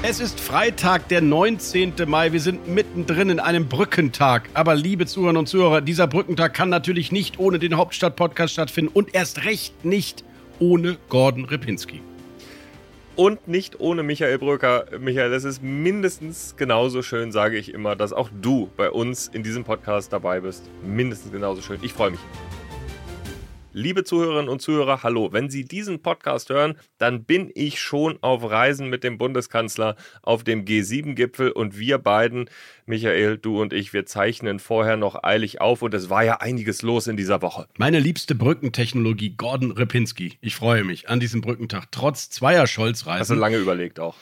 Es ist Freitag, der 19. Mai. Wir sind mittendrin in einem Brückentag. Aber liebe Zuhörerinnen und Zuhörer, dieser Brückentag kann natürlich nicht ohne den Hauptstadt-Podcast stattfinden und erst recht nicht ohne Gordon Ripinski. Und nicht ohne Michael Bröker. Michael, es ist mindestens genauso schön, sage ich immer, dass auch du bei uns in diesem Podcast dabei bist. Mindestens genauso schön. Ich freue mich. Liebe Zuhörerinnen und Zuhörer, hallo. Wenn Sie diesen Podcast hören, dann bin ich schon auf Reisen mit dem Bundeskanzler auf dem G7-Gipfel und wir beiden, Michael, du und ich, wir zeichnen vorher noch eilig auf und es war ja einiges los in dieser Woche. Meine liebste Brückentechnologie, Gordon Ripinski. Ich freue mich an diesem Brückentag, trotz zweier Scholz-Reisen. Hast du lange überlegt auch?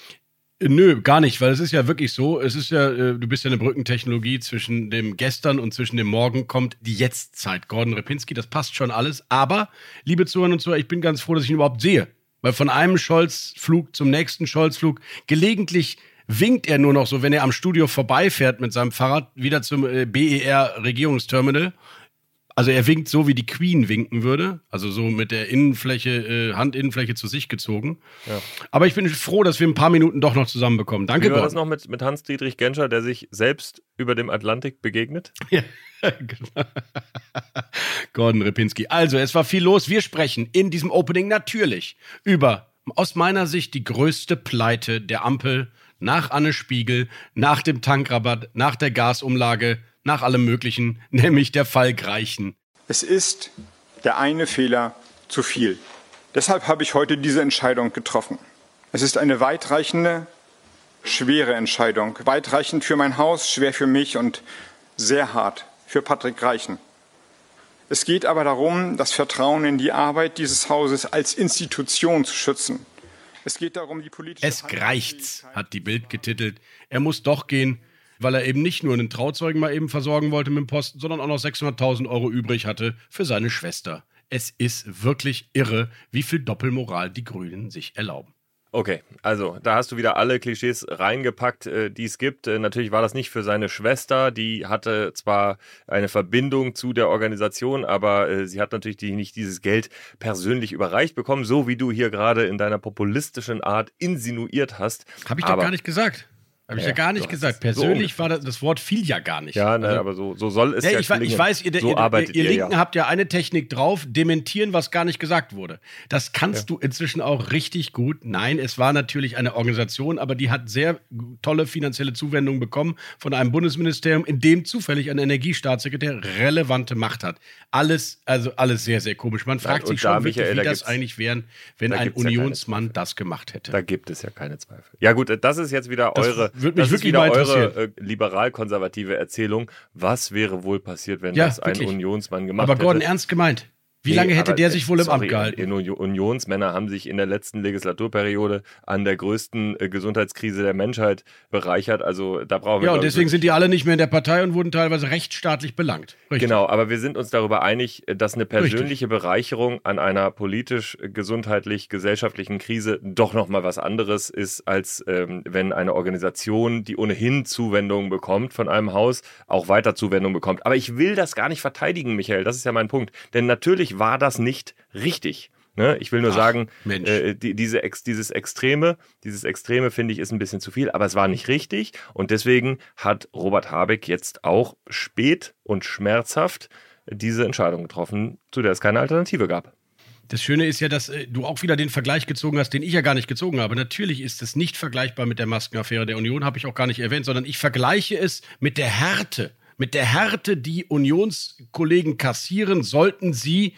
Nö, gar nicht, weil es ist ja wirklich so, es ist ja, äh, du bist ja eine Brückentechnologie zwischen dem Gestern und zwischen dem Morgen kommt die Jetztzeit. Gordon Repinski, das passt schon alles. Aber, liebe Zuhörer und Zuhörer, ich bin ganz froh, dass ich ihn überhaupt sehe. Weil von einem Scholz-Flug zum nächsten Scholz-Flug gelegentlich winkt er nur noch so, wenn er am Studio vorbeifährt mit seinem Fahrrad wieder zum äh, BER Regierungsterminal also er winkt so, wie die Queen winken würde. Also so mit der Innenfläche, äh, Handinnenfläche zu sich gezogen. Ja. Aber ich bin froh, dass wir ein paar Minuten doch noch zusammenbekommen. Danke, Wie war das noch mit, mit Hans-Dietrich Genscher, der sich selbst über dem Atlantik begegnet? Ja, genau. Gordon Repinski. Also, es war viel los. Wir sprechen in diesem Opening natürlich über, aus meiner Sicht, die größte Pleite der Ampel nach Anne Spiegel, nach dem Tankrabatt, nach der Gasumlage nach allem Möglichen, nämlich der Fall Greichen. Es ist der eine Fehler zu viel. Deshalb habe ich heute diese Entscheidung getroffen. Es ist eine weitreichende, schwere Entscheidung. Weitreichend für mein Haus, schwer für mich und sehr hart für Patrick Greichen. Es geht aber darum, das Vertrauen in die Arbeit dieses Hauses als Institution zu schützen. Es geht darum, die politische. Es greicht's, hat die Bild getitelt. Er muss doch gehen weil er eben nicht nur einen Trauzeugen mal eben versorgen wollte mit dem Posten, sondern auch noch 600.000 Euro übrig hatte für seine Schwester. Es ist wirklich irre, wie viel Doppelmoral die Grünen sich erlauben. Okay, also da hast du wieder alle Klischees reingepackt, äh, die es gibt. Äh, natürlich war das nicht für seine Schwester, die hatte zwar eine Verbindung zu der Organisation, aber äh, sie hat natürlich nicht dieses Geld persönlich überreicht bekommen, so wie du hier gerade in deiner populistischen Art insinuiert hast. Habe ich doch gar nicht gesagt. Habe ich ja, ja gar nicht gesagt. Persönlich so war das, das Wort fiel ja gar nicht. Ja, ne, also, aber so, so soll es ja, ja ich, ich weiß, ihr, so ihr, ihr, ihr Linken ja. habt ja eine Technik drauf, dementieren, was gar nicht gesagt wurde. Das kannst du inzwischen auch richtig gut. Nein, es war natürlich eine Organisation, aber die hat sehr tolle finanzielle Zuwendungen bekommen von einem Bundesministerium, in dem zufällig ein Energiestaatssekretär relevante Macht hat. Alles, also alles sehr, sehr komisch. Man fragt sich schon wirklich, Michael, wie da das eigentlich wäre, wenn ein Unionsmann das gemacht hätte. Da gibt es ja keine Zweifel. Ja gut, das ist jetzt wieder das eure würde mich wirklich mal interessieren. eure äh, liberal-konservative Erzählung. Was wäre wohl passiert, wenn ja, das ein wirklich. Unionsmann gemacht hätte? Aber Gordon, ernst gemeint. Wie nee, lange hätte der sich wohl im sorry, Amt gehalten? Unionsmänner haben sich in der letzten Legislaturperiode an der größten äh, Gesundheitskrise der Menschheit bereichert. Also da brauchen wir. Ja, und deswegen sind die alle nicht mehr in der Partei und wurden teilweise rechtsstaatlich belangt. Richtig. Genau, aber wir sind uns darüber einig, dass eine persönliche Richtig. Bereicherung an einer politisch, gesundheitlich, gesellschaftlichen Krise doch nochmal was anderes ist, als ähm, wenn eine Organisation, die ohnehin Zuwendungen bekommt von einem Haus, auch weiter Zuwendungen bekommt. Aber ich will das gar nicht verteidigen, Michael. Das ist ja mein Punkt. Denn natürlich war das nicht richtig. Ne? Ich will nur Ach, sagen, äh, die, diese Ex, dieses Extreme, dieses Extreme finde ich ist ein bisschen zu viel, aber es war nicht richtig und deswegen hat Robert Habeck jetzt auch spät und schmerzhaft diese Entscheidung getroffen, zu der es keine Alternative gab. Das Schöne ist ja, dass äh, du auch wieder den Vergleich gezogen hast, den ich ja gar nicht gezogen habe. Natürlich ist es nicht vergleichbar mit der Maskenaffäre der Union, habe ich auch gar nicht erwähnt, sondern ich vergleiche es mit der Härte mit der Härte, die Unionskollegen kassieren, sollten sie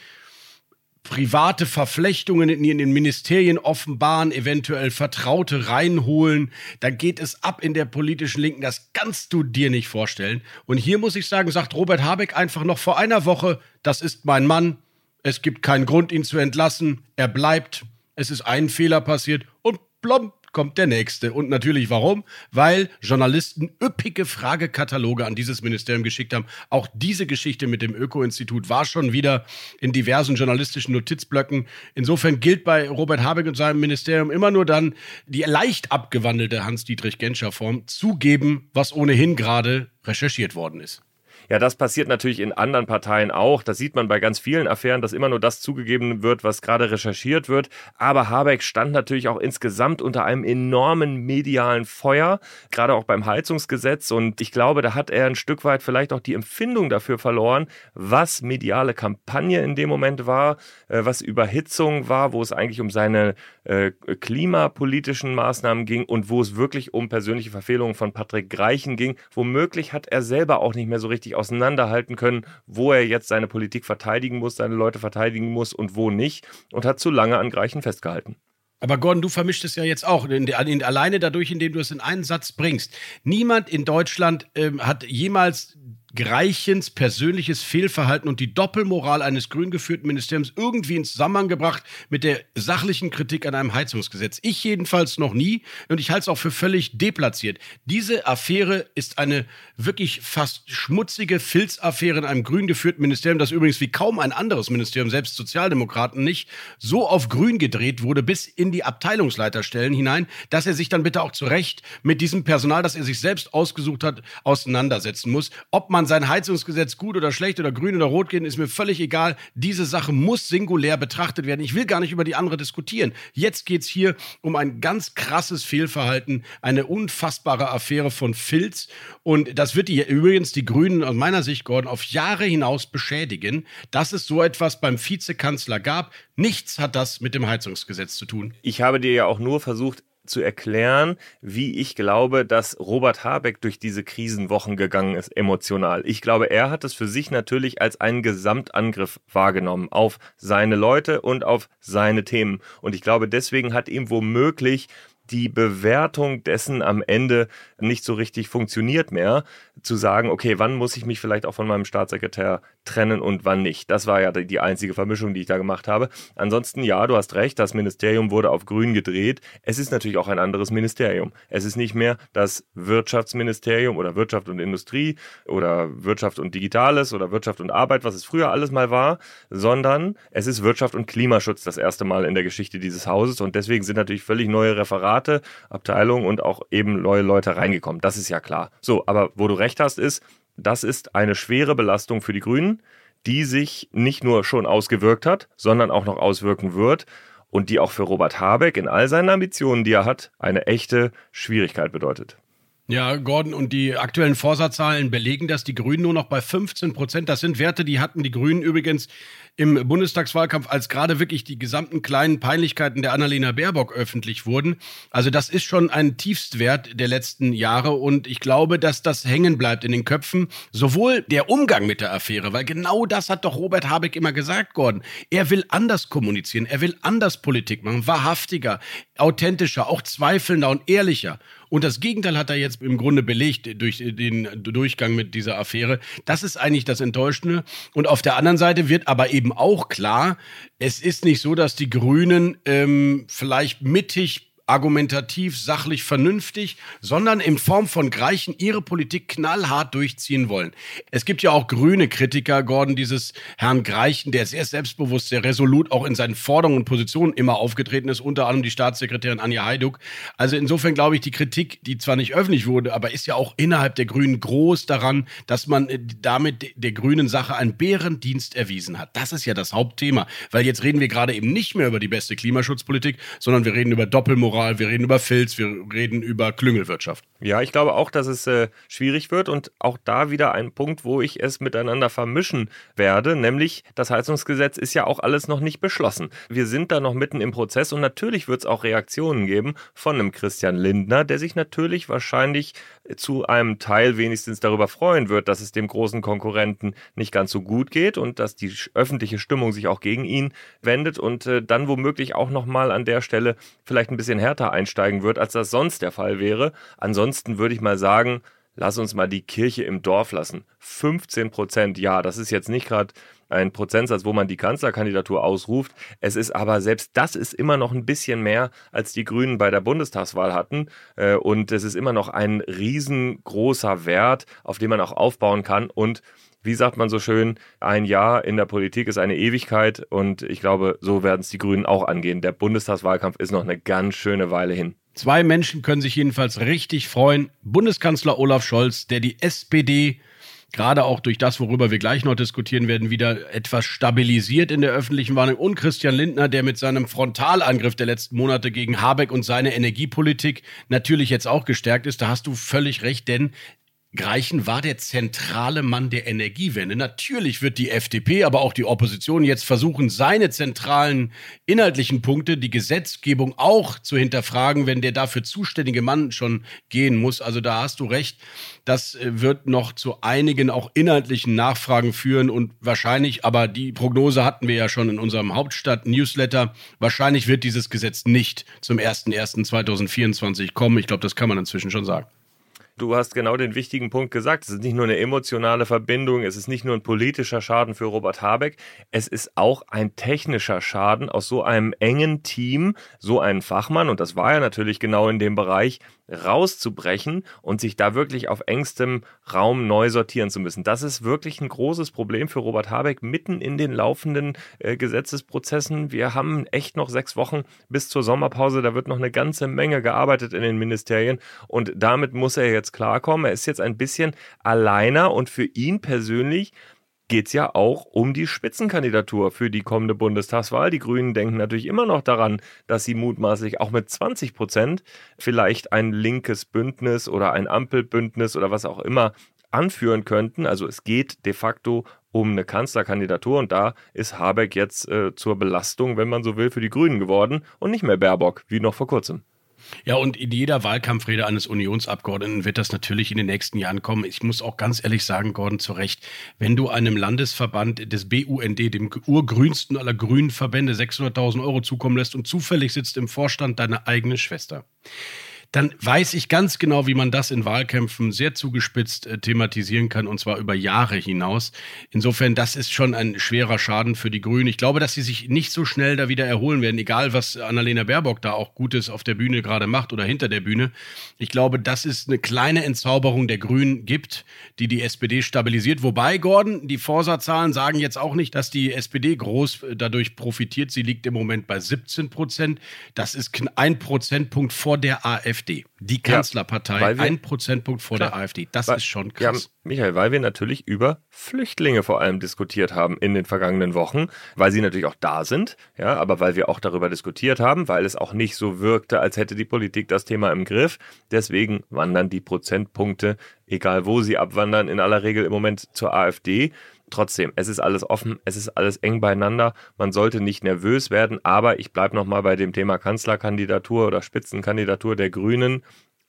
private Verflechtungen in den Ministerien offenbaren, eventuell Vertraute reinholen, dann geht es ab in der politischen Linken. Das kannst du dir nicht vorstellen. Und hier muss ich sagen, sagt Robert Habeck einfach noch vor einer Woche, das ist mein Mann, es gibt keinen Grund, ihn zu entlassen, er bleibt, es ist ein Fehler passiert. Und plomb kommt der nächste. Und natürlich warum? Weil Journalisten üppige Fragekataloge an dieses Ministerium geschickt haben. Auch diese Geschichte mit dem Öko-Institut war schon wieder in diversen journalistischen Notizblöcken. Insofern gilt bei Robert Habeck und seinem Ministerium immer nur dann die leicht abgewandelte Hans-Dietrich-Genscher-Form zugeben, was ohnehin gerade recherchiert worden ist. Ja, das passiert natürlich in anderen Parteien auch. Das sieht man bei ganz vielen Affären, dass immer nur das zugegeben wird, was gerade recherchiert wird. Aber Habeck stand natürlich auch insgesamt unter einem enormen medialen Feuer, gerade auch beim Heizungsgesetz. Und ich glaube, da hat er ein Stück weit vielleicht auch die Empfindung dafür verloren, was mediale Kampagne in dem Moment war, äh, was Überhitzung war, wo es eigentlich um seine äh, klimapolitischen Maßnahmen ging und wo es wirklich um persönliche Verfehlungen von Patrick Greichen ging. Womöglich hat er selber auch nicht mehr so richtig auseinanderhalten können, wo er jetzt seine Politik verteidigen muss, seine Leute verteidigen muss und wo nicht und hat zu lange an Greichen festgehalten. Aber Gordon, du vermischst es ja jetzt auch, in, in, alleine dadurch, indem du es in einen Satz bringst. Niemand in Deutschland ähm, hat jemals Greichens persönliches Fehlverhalten und die Doppelmoral eines grün geführten Ministeriums irgendwie in Zusammenhang gebracht mit der sachlichen Kritik an einem Heizungsgesetz. Ich jedenfalls noch nie und ich halte es auch für völlig deplatziert. Diese Affäre ist eine wirklich fast schmutzige Filzaffäre in einem grün geführten Ministerium, das übrigens wie kaum ein anderes Ministerium, selbst Sozialdemokraten nicht, so auf grün gedreht wurde bis in die Abteilungsleiterstellen hinein, dass er sich dann bitte auch zu Recht mit diesem Personal, das er sich selbst ausgesucht hat, auseinandersetzen muss. Ob man man sein Heizungsgesetz gut oder schlecht oder grün oder rot gehen, ist mir völlig egal. Diese Sache muss singulär betrachtet werden. Ich will gar nicht über die andere diskutieren. Jetzt geht es hier um ein ganz krasses Fehlverhalten, eine unfassbare Affäre von Filz. Und das wird die, übrigens die Grünen aus meiner Sicht, Gordon, auf Jahre hinaus beschädigen, dass es so etwas beim Vizekanzler gab. Nichts hat das mit dem Heizungsgesetz zu tun. Ich habe dir ja auch nur versucht, zu erklären, wie ich glaube, dass Robert Habeck durch diese Krisenwochen gegangen ist, emotional. Ich glaube, er hat es für sich natürlich als einen Gesamtangriff wahrgenommen auf seine Leute und auf seine Themen. Und ich glaube, deswegen hat ihm womöglich die Bewertung dessen am Ende nicht so richtig funktioniert mehr, zu sagen, okay, wann muss ich mich vielleicht auch von meinem Staatssekretär trennen und wann nicht. Das war ja die einzige Vermischung, die ich da gemacht habe. Ansonsten, ja, du hast recht, das Ministerium wurde auf grün gedreht. Es ist natürlich auch ein anderes Ministerium. Es ist nicht mehr das Wirtschaftsministerium oder Wirtschaft und Industrie oder Wirtschaft und Digitales oder Wirtschaft und Arbeit, was es früher alles mal war, sondern es ist Wirtschaft und Klimaschutz das erste Mal in der Geschichte dieses Hauses und deswegen sind natürlich völlig neue Referate, Abteilungen und auch eben neue Leute reingekommen. Das ist ja klar. So, aber wo du recht hast, ist, das ist eine schwere Belastung für die Grünen, die sich nicht nur schon ausgewirkt hat, sondern auch noch auswirken wird und die auch für Robert Habeck in all seinen Ambitionen, die er hat, eine echte Schwierigkeit bedeutet. Ja, Gordon, und die aktuellen Vorsatzzahlen belegen das. Die Grünen nur noch bei 15 Prozent. Das sind Werte, die hatten die Grünen übrigens im Bundestagswahlkampf, als gerade wirklich die gesamten kleinen Peinlichkeiten der Annalena Baerbock öffentlich wurden. Also das ist schon ein Tiefstwert der letzten Jahre und ich glaube, dass das hängen bleibt in den Köpfen. Sowohl der Umgang mit der Affäre, weil genau das hat doch Robert Habeck immer gesagt, Gordon. Er will anders kommunizieren, er will anders Politik machen, wahrhaftiger, authentischer, auch zweifelnder und ehrlicher. Und das Gegenteil hat er jetzt im Grunde belegt durch den Durchgang mit dieser Affäre. Das ist eigentlich das Enttäuschende. Und auf der anderen Seite wird aber eben auch klar, es ist nicht so, dass die Grünen ähm, vielleicht mittig argumentativ, sachlich, vernünftig, sondern in Form von Greichen ihre Politik knallhart durchziehen wollen. Es gibt ja auch grüne Kritiker, Gordon, dieses Herrn Greichen, der sehr selbstbewusst, sehr resolut auch in seinen Forderungen und Positionen immer aufgetreten ist, unter anderem die Staatssekretärin Anja Hajduk. Also insofern glaube ich, die Kritik, die zwar nicht öffentlich wurde, aber ist ja auch innerhalb der Grünen groß daran, dass man äh, damit der grünen Sache einen Bärendienst erwiesen hat. Das ist ja das Hauptthema, weil jetzt reden wir gerade eben nicht mehr über die beste Klimaschutzpolitik, sondern wir reden über Doppelmoral Doppelmoral, wir reden über Filz, wir reden über Klüngelwirtschaft. Ja, ich glaube auch, dass es äh, schwierig wird und auch da wieder ein Punkt, wo ich es miteinander vermischen werde, nämlich das Heizungsgesetz ist ja auch alles noch nicht beschlossen. Wir sind da noch mitten im Prozess und natürlich wird es auch Reaktionen geben von einem Christian Lindner, der sich natürlich wahrscheinlich zu einem Teil wenigstens darüber freuen wird, dass es dem großen Konkurrenten nicht ganz so gut geht und dass die öffentliche Stimmung sich auch gegen ihn wendet und äh, dann womöglich auch nochmal an der Stelle vielleicht ein bisschen härter einsteigen wird, als das sonst der Fall wäre. Ansonsten würde ich mal sagen, lass uns mal die Kirche im Dorf lassen. 15 Prozent, ja, das ist jetzt nicht gerade ein Prozentsatz, wo man die Kanzlerkandidatur ausruft. Es ist aber selbst das ist immer noch ein bisschen mehr, als die Grünen bei der Bundestagswahl hatten. Äh, und es ist immer noch ein riesengroßer Wert, auf den man auch aufbauen kann. Und wie sagt man so schön, ein Jahr in der Politik ist eine Ewigkeit und ich glaube, so werden es die Grünen auch angehen. Der Bundestagswahlkampf ist noch eine ganz schöne Weile hin. Zwei Menschen können sich jedenfalls richtig freuen. Bundeskanzler Olaf Scholz, der die SPD gerade auch durch das, worüber wir gleich noch diskutieren werden, wieder etwas stabilisiert in der öffentlichen Wahrnehmung. Und Christian Lindner, der mit seinem Frontalangriff der letzten Monate gegen Habeck und seine Energiepolitik natürlich jetzt auch gestärkt ist. Da hast du völlig recht, denn Greichen war der zentrale Mann der Energiewende. Natürlich wird die FDP, aber auch die Opposition jetzt versuchen, seine zentralen inhaltlichen Punkte, die Gesetzgebung auch zu hinterfragen, wenn der dafür zuständige Mann schon gehen muss. Also da hast du recht. Das äh, wird noch zu einigen auch inhaltlichen Nachfragen führen und wahrscheinlich, aber die Prognose hatten wir ja schon in unserem Hauptstadt-Newsletter, wahrscheinlich wird dieses Gesetz nicht zum 01.01.2024 kommen. Ich glaube, das kann man inzwischen schon sagen. Du hast genau den wichtigen Punkt gesagt. Es ist nicht nur eine emotionale Verbindung, es ist nicht nur ein politischer Schaden für Robert Habeck, es ist auch ein technischer Schaden aus so einem engen Team, so einen Fachmann, und das war ja natürlich genau in dem Bereich, rauszubrechen und sich da wirklich auf engstem Raum neu sortieren zu müssen. Das ist wirklich ein großes Problem für Robert Habeck mitten in den laufenden äh, Gesetzesprozessen. Wir haben echt noch sechs Wochen bis zur Sommerpause. Da wird noch eine ganze Menge gearbeitet in den Ministerien und damit muss er jetzt klarkommen. Er ist jetzt ein bisschen alleiner und für ihn persönlich geht es ja auch um die Spitzenkandidatur für die kommende Bundestagswahl. Die Grünen denken natürlich immer noch daran, dass sie mutmaßlich auch mit 20 Prozent vielleicht ein linkes Bündnis oder ein Ampelbündnis oder was auch immer anführen könnten. Also es geht de facto um eine Kanzlerkandidatur und da ist Habeck jetzt äh, zur Belastung, wenn man so will, für die Grünen geworden und nicht mehr Baerbock, wie noch vor kurzem. Ja, und in jeder Wahlkampfrede eines Unionsabgeordneten wird das natürlich in den nächsten Jahren kommen. Ich muss auch ganz ehrlich sagen, Gordon, zu Recht, wenn du einem Landesverband des BUND, dem urgrünsten aller grünen Verbände, 600.000 Euro zukommen lässt und zufällig sitzt im Vorstand deine eigene Schwester dann weiß ich ganz genau, wie man das in Wahlkämpfen sehr zugespitzt äh, thematisieren kann und zwar über Jahre hinaus. Insofern, das ist schon ein schwerer Schaden für die Grünen. Ich glaube, dass sie sich nicht so schnell da wieder erholen werden, egal was Annalena Baerbock da auch Gutes auf der Bühne gerade macht oder hinter der Bühne. Ich glaube, dass es eine kleine Entzauberung der Grünen gibt, die die SPD stabilisiert. Wobei, Gordon, die Forsa-Zahlen sagen jetzt auch nicht, dass die SPD groß äh, dadurch profitiert. Sie liegt im Moment bei 17 Prozent. Das ist ein Prozentpunkt vor der AfD. AfD. Die Kanzlerpartei, ja, ein Prozentpunkt vor klar, der AfD. Das weil, ist schon krass. Ja, Michael, weil wir natürlich über Flüchtlinge vor allem diskutiert haben in den vergangenen Wochen, weil sie natürlich auch da sind, ja, aber weil wir auch darüber diskutiert haben, weil es auch nicht so wirkte, als hätte die Politik das Thema im Griff. Deswegen wandern die Prozentpunkte, egal wo sie abwandern, in aller Regel im Moment zur AfD trotzdem, es ist alles offen, es ist alles eng beieinander. Man sollte nicht nervös werden, aber ich bleibe nochmal bei dem Thema Kanzlerkandidatur oder Spitzenkandidatur der Grünen.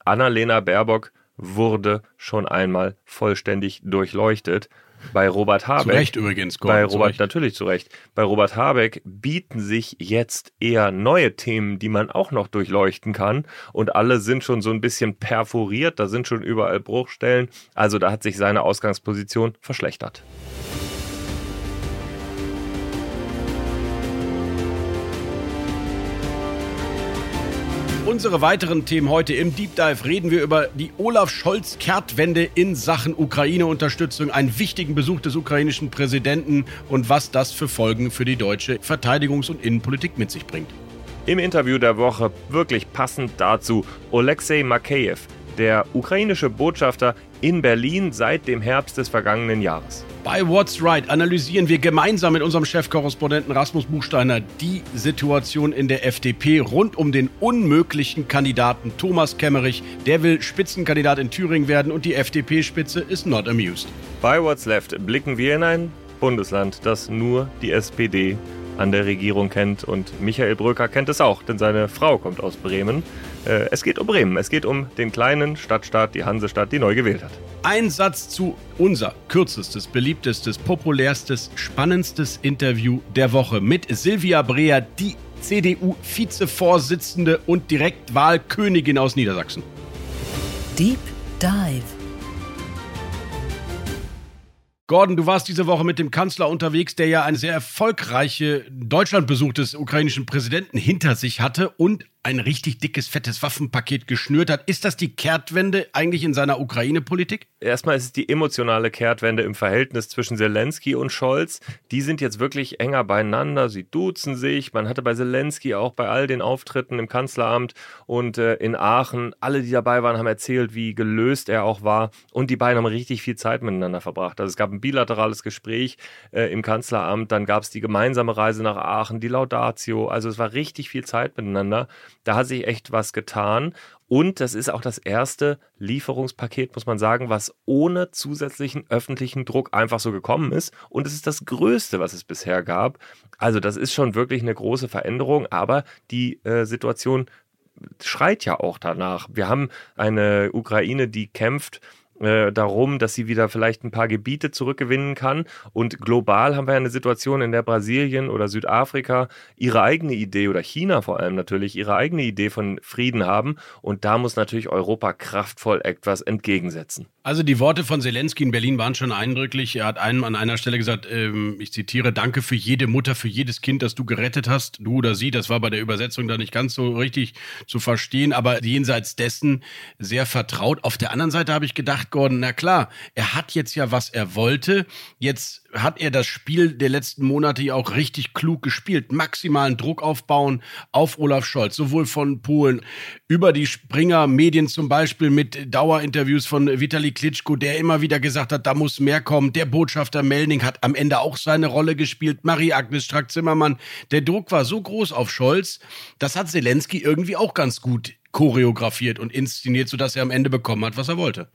Annalena Baerbock wurde schon einmal vollständig durchleuchtet. Bei Robert Habeck. Zu Recht übrigens, Gordon, Bei Robert, zu natürlich zu Recht. Bei Robert Habeck bieten sich jetzt eher neue Themen, die man auch noch durchleuchten kann. Und alle sind schon so ein bisschen perforiert, da sind schon überall Bruchstellen. Also da hat sich seine Ausgangsposition verschlechtert. Unsere weiteren Themen heute im Deep Dive reden wir über die Olaf Scholz-Kehrtwende in Sachen Ukraine-Unterstützung, einen wichtigen Besuch des ukrainischen Präsidenten und was das für Folgen für die deutsche Verteidigungs- und Innenpolitik mit sich bringt. Im Interview der Woche wirklich passend dazu Oleksiy Makeyev, der ukrainische Botschafter in Berlin seit dem Herbst des vergangenen Jahres. Bei What's Right analysieren wir gemeinsam mit unserem Chefkorrespondenten Rasmus Buchsteiner die Situation in der FDP rund um den unmöglichen Kandidaten Thomas Kemmerich. Der will Spitzenkandidat in Thüringen werden und die FDP-Spitze ist not amused. Bei What's Left blicken wir in ein Bundesland, das nur die SPD an der Regierung kennt und Michael Bröker kennt es auch, denn seine Frau kommt aus Bremen. Äh, es geht um Bremen. Es geht um den kleinen Stadtstaat, die Hansestadt, die neu gewählt hat. Ein Satz zu unser kürzestes, beliebtestes, populärstes, spannendstes Interview der Woche mit Silvia Breer, die CDU-Vizevorsitzende und Direktwahlkönigin aus Niedersachsen. Deep Dive Gordon, du warst diese Woche mit dem Kanzler unterwegs, der ja eine sehr erfolgreiche Deutschlandbesuch des ukrainischen Präsidenten hinter sich hatte und ein richtig dickes, fettes Waffenpaket geschnürt hat. Ist das die Kehrtwende eigentlich in seiner Ukraine-Politik? Erstmal ist es die emotionale Kehrtwende im Verhältnis zwischen Zelensky und Scholz. Die sind jetzt wirklich enger beieinander. Sie duzen sich. Man hatte bei Zelensky auch bei all den Auftritten im Kanzleramt und äh, in Aachen, alle, die dabei waren, haben erzählt, wie gelöst er auch war. Und die beiden haben richtig viel Zeit miteinander verbracht. Also es gab ein bilaterales Gespräch äh, im Kanzleramt, dann gab es die gemeinsame Reise nach Aachen, die Laudatio. Also es war richtig viel Zeit miteinander. Da hat sich echt was getan. Und das ist auch das erste Lieferungspaket, muss man sagen, was ohne zusätzlichen öffentlichen Druck einfach so gekommen ist. Und es ist das größte, was es bisher gab. Also das ist schon wirklich eine große Veränderung, aber die äh, Situation schreit ja auch danach. Wir haben eine Ukraine, die kämpft äh, darum, dass sie wieder vielleicht ein paar Gebiete zurückgewinnen kann. Und global haben wir eine Situation, in der Brasilien oder Südafrika ihre eigene Idee oder China vor allem natürlich ihre eigene Idee von Frieden haben. Und da muss natürlich Europa kraftvoll etwas entgegensetzen. Also die Worte von Zelensky in Berlin waren schon eindrücklich. Er hat einem an einer Stelle gesagt, ähm, ich zitiere, danke für jede Mutter, für jedes Kind, das du gerettet hast, du oder sie. Das war bei der Übersetzung da nicht ganz so richtig zu verstehen, aber jenseits dessen sehr vertraut. Auf der anderen Seite habe ich gedacht, Gordon, na klar, er hat jetzt ja, was er wollte. Jetzt hat er das Spiel der letzten Monate ja auch richtig klug gespielt. Maximalen Druck aufbauen auf Olaf Scholz, sowohl von Polen über die Springer Medien zum Beispiel mit Dauerinterviews von Vitali Klitschko, der immer wieder gesagt hat, da muss mehr kommen. Der Botschafter Melning hat am Ende auch seine Rolle gespielt. Marie-Agnes Strack-Zimmermann. Der Druck war so groß auf Scholz, das hat Zelensky irgendwie auch ganz gut choreografiert und inszeniert, sodass er am Ende bekommen hat, was er wollte.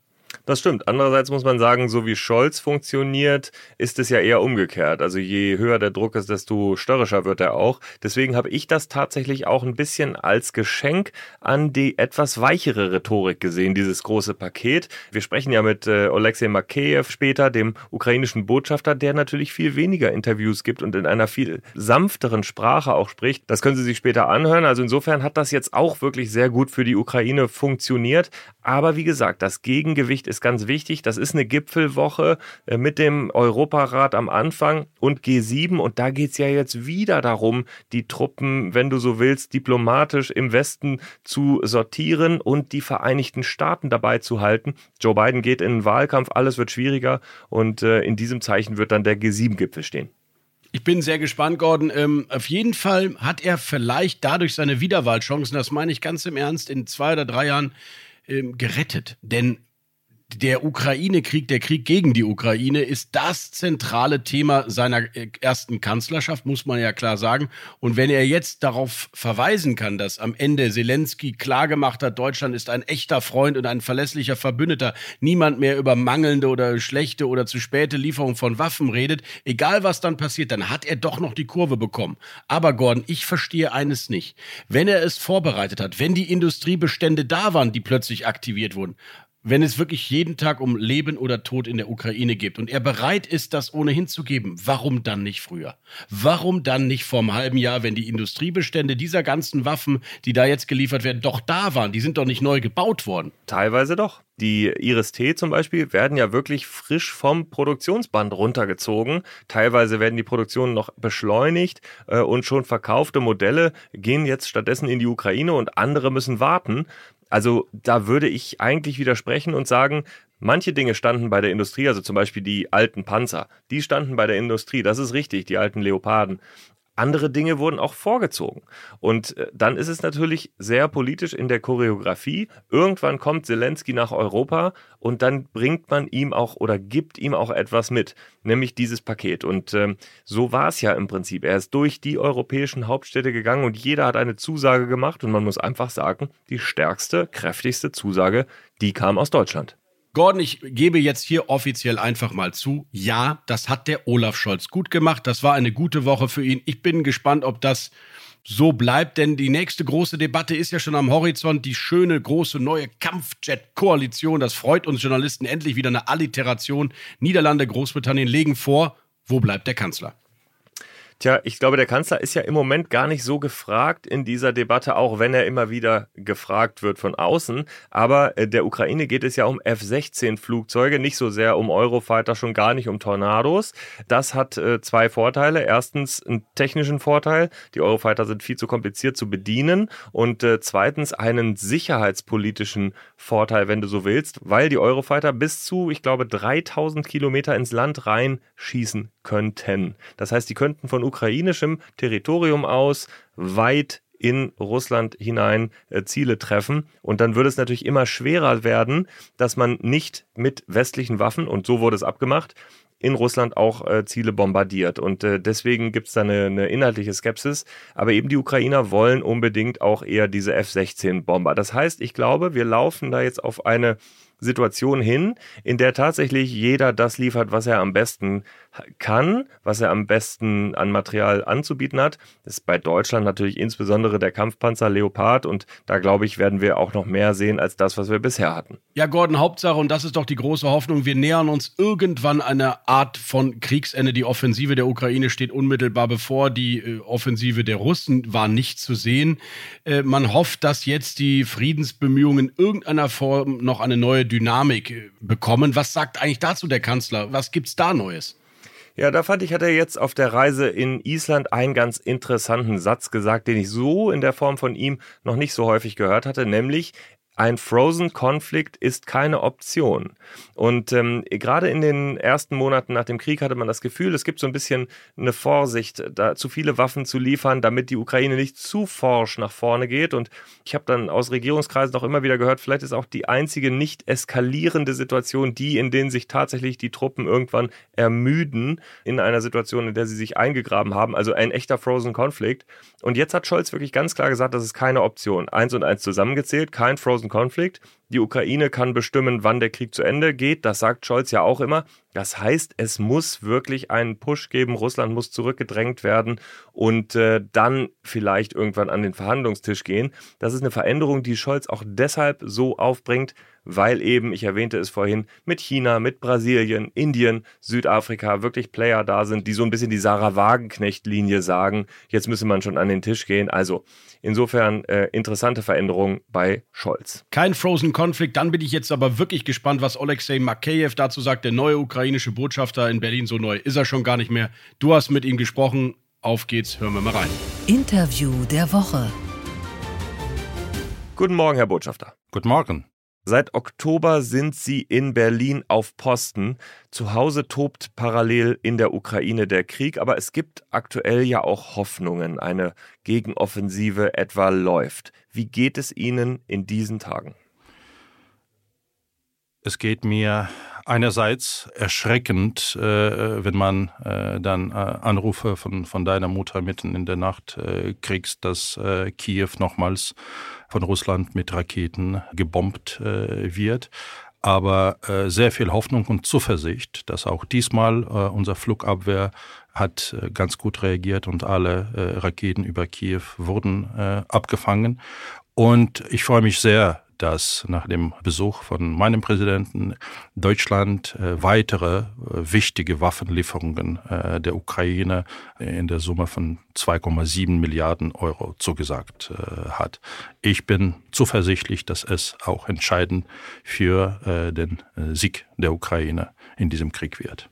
Das stimmt. Andererseits muss man sagen, so wie Scholz funktioniert, ist es ja eher umgekehrt. Also je höher der Druck ist, desto störrischer wird er auch. Deswegen habe ich das tatsächlich auch ein bisschen als Geschenk an die etwas weichere Rhetorik gesehen, dieses große Paket. Wir sprechen ja mit äh, Alexei Makeyev später, dem ukrainischen Botschafter, der natürlich viel weniger Interviews gibt und in einer viel sanfteren Sprache auch spricht. Das können Sie sich später anhören. Also insofern hat das jetzt auch wirklich sehr gut für die Ukraine funktioniert. Aber wie gesagt, das Gegengewicht ist ganz wichtig. Das ist eine Gipfelwoche äh, mit dem Europarat am Anfang und G7. Und da geht es ja jetzt wieder darum, die Truppen, wenn du so willst, diplomatisch im Westen zu sortieren und die Vereinigten Staaten dabei zu halten. Joe Biden geht in den Wahlkampf, alles wird schwieriger und äh, in diesem Zeichen wird dann der G7-Gipfel stehen. Ich bin sehr gespannt, Gordon. Ähm, auf jeden Fall hat er vielleicht dadurch seine Wiederwahlchancen, das meine ich ganz im Ernst, in zwei oder drei Jahren ähm, gerettet. Denn der Ukraine-Krieg, der Krieg gegen die Ukraine, ist das zentrale Thema seiner äh, ersten Kanzlerschaft, muss man ja klar sagen. Und wenn er jetzt darauf verweisen kann, dass am Ende Zelensky klargemacht hat, Deutschland ist ein echter Freund und ein verlässlicher Verbündeter, niemand mehr über mangelnde oder schlechte oder zu späte Lieferung von Waffen redet, egal was dann passiert, dann hat er doch noch die Kurve bekommen. Aber Gordon, ich verstehe eines nicht. Wenn er es vorbereitet hat, wenn die Industriebestände da waren, die plötzlich aktiviert wurden, wenn es wirklich jeden Tag um Leben oder Tod in der Ukraine geht und er bereit ist, das ohnehin zu geben, warum dann nicht früher? Warum dann nicht vor einem halben Jahr, wenn die Industriebestände dieser ganzen Waffen, die da jetzt geliefert werden, doch da waren? Die sind doch nicht neu gebaut worden. Teilweise doch. Die Iris-T zum Beispiel werden ja wirklich frisch vom Produktionsband runtergezogen. Teilweise werden die Produktionen noch beschleunigt äh, und schon verkaufte Modelle gehen jetzt stattdessen in die Ukraine und andere müssen warten. Also da würde ich eigentlich widersprechen und sagen, manche Dinge standen bei der Industrie, also zum Beispiel die alten Panzer, die standen bei der Industrie, das ist richtig, die alten Leoparden andere Dinge wurden auch vorgezogen. Und äh, dann ist es natürlich sehr politisch in der Choreografie. Irgendwann kommt Zelensky nach Europa und dann bringt man ihm auch oder gibt ihm auch etwas mit, nämlich dieses Paket. Und ähm, so war es ja im Prinzip. Er ist durch die europäischen Hauptstädte gegangen und jeder hat eine Zusage gemacht und man muss einfach sagen, die stärkste, kräftigste Zusage, die kam aus Deutschland. Gordon, ich gebe jetzt hier offiziell einfach mal zu, ja, das hat der Olaf Scholz gut gemacht. Das war eine gute Woche für ihn. Ich bin gespannt, ob das so bleibt, denn die nächste große Debatte ist ja schon am Horizont. Die schöne, große, neue Kampfjet-Koalition. Das freut uns Journalisten endlich wieder eine Alliteration. Niederlande, Großbritannien legen vor, wo bleibt der Kanzler? Tja, ich glaube, der Kanzler ist ja im Moment gar nicht so gefragt in dieser Debatte, auch wenn er immer wieder gefragt wird von außen. Aber äh, der Ukraine geht es ja um F-16-Flugzeuge, nicht so sehr um Eurofighter, schon gar nicht um Tornados. Das hat äh, zwei Vorteile. Erstens einen technischen Vorteil. Die Eurofighter sind viel zu kompliziert zu bedienen. Und äh, zweitens einen sicherheitspolitischen Vorteil, wenn du so willst, weil die Eurofighter bis zu, ich glaube, 3000 Kilometer ins Land rein schießen könnten. Das heißt, die könnten von ukrainischem Territorium aus weit in Russland hinein äh, Ziele treffen. Und dann würde es natürlich immer schwerer werden, dass man nicht mit westlichen Waffen, und so wurde es abgemacht, in Russland auch äh, Ziele bombardiert. Und äh, deswegen gibt es da eine, eine, inhaltliche Skepsis. Aber eben die Ukrainer wollen unbedingt auch eher diese F-16-Bomber. Das heißt, ich glaube, wir laufen da jetzt auf eine Situation hin, in der tatsächlich jeder das liefert, was er am besten kann, was er am besten an Material anzubieten hat. Ist bei Deutschland natürlich insbesondere der Kampfpanzer Leopard und da glaube ich, werden wir auch noch mehr sehen als das, was wir bisher hatten. Ja, Gordon, Hauptsache, und das ist doch die große Hoffnung, wir nähern uns irgendwann einer Art von Kriegsende. Die Offensive der Ukraine steht unmittelbar bevor. Die äh, Offensive der Russen war nicht zu sehen. Äh, man hofft, dass jetzt die Friedensbemühungen in irgendeiner Form noch eine neue Dynamik äh, bekommen. Was sagt eigentlich dazu der Kanzler? Was gibt es da Neues? Ja, da fand ich, hat er jetzt auf der Reise in Island einen ganz interessanten Satz gesagt, den ich so in der Form von ihm noch nicht so häufig gehört hatte, nämlich ein Frozen-Konflikt ist keine Option. Und ähm, gerade in den ersten Monaten nach dem Krieg hatte man das Gefühl, es gibt so ein bisschen eine Vorsicht, da zu viele Waffen zu liefern, damit die Ukraine nicht zu forsch nach vorne geht. Und ich habe dann aus Regierungskreisen auch immer wieder gehört, vielleicht ist auch die einzige nicht eskalierende Situation die, in denen sich tatsächlich die Truppen irgendwann ermüden in einer Situation, in der sie sich eingegraben haben. Also ein echter Frozen-Konflikt. Und jetzt hat Scholz wirklich ganz klar gesagt, das ist keine Option. Eins und eins zusammengezählt, kein Frozen großen Konflikt. Die Ukraine kann bestimmen, wann der Krieg zu Ende geht. Das sagt Scholz ja auch immer. Das heißt, es muss wirklich einen Push geben. Russland muss zurückgedrängt werden und äh, dann vielleicht irgendwann an den Verhandlungstisch gehen. Das ist eine Veränderung, die Scholz auch deshalb so aufbringt, weil eben, ich erwähnte es vorhin, mit China, mit Brasilien, Indien, Südafrika wirklich Player da sind, die so ein bisschen die Sarah Wagenknecht-Linie sagen, jetzt müsse man schon an den Tisch gehen. Also insofern äh, interessante Veränderung bei Scholz. Kein Frozen Conflict, dann bin ich jetzt aber wirklich gespannt, was Alexei Makeyev dazu sagt, der neue ukrainische Botschafter in Berlin. So neu ist er schon gar nicht mehr. Du hast mit ihm gesprochen. Auf geht's, hören wir mal rein. Interview der Woche. Guten Morgen, Herr Botschafter. Guten Morgen. Seit Oktober sind Sie in Berlin auf Posten. Zu Hause tobt parallel in der Ukraine der Krieg, aber es gibt aktuell ja auch Hoffnungen. Eine Gegenoffensive etwa läuft. Wie geht es Ihnen in diesen Tagen? Es geht mir einerseits erschreckend, äh, wenn man äh, dann äh, Anrufe von, von deiner Mutter mitten in der Nacht äh, kriegst, dass äh, Kiew nochmals von Russland mit Raketen gebombt äh, wird. Aber sehr viel Hoffnung und Zuversicht, dass auch diesmal unser Flugabwehr hat ganz gut reagiert und alle Raketen über Kiew wurden abgefangen. Und ich freue mich sehr, dass nach dem Besuch von meinem Präsidenten Deutschland äh, weitere äh, wichtige Waffenlieferungen äh, der Ukraine in der Summe von 2,7 Milliarden Euro zugesagt hat. Ich bin zuversichtlich, dass es auch entscheidend für den Sieg der Ukraine in diesem Krieg wird.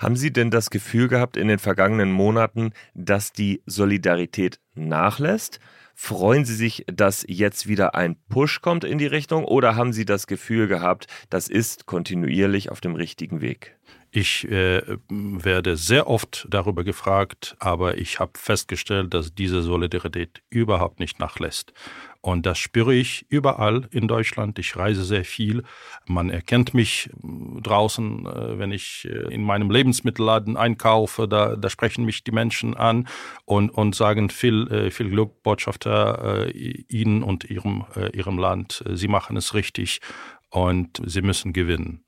Haben Sie denn das Gefühl gehabt in den vergangenen Monaten, dass die Solidarität nachlässt? Freuen Sie sich, dass jetzt wieder ein Push kommt in die Richtung oder haben Sie das Gefühl gehabt, das ist kontinuierlich auf dem richtigen Weg? Ich äh, werde sehr oft darüber gefragt, aber ich habe festgestellt, dass diese Solidarität überhaupt nicht nachlässt. Und das spüre ich überall in Deutschland. Ich reise sehr viel. Man erkennt mich äh, draußen, äh, wenn ich äh, in meinem Lebensmittelladen einkaufe. Da, da sprechen mich die Menschen an und, und sagen viel, viel Glück, Botschafter, Ihnen und Ihrem, Ihrem Land. Sie machen es richtig und Sie müssen gewinnen.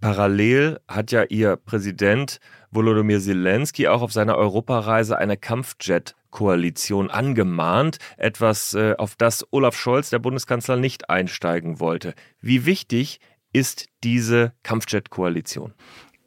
Parallel hat ja ihr Präsident Volodymyr Zelensky auch auf seiner Europareise eine Kampfjet-Koalition angemahnt, etwas, äh, auf das Olaf Scholz, der Bundeskanzler, nicht einsteigen wollte. Wie wichtig ist diese Kampfjet-Koalition?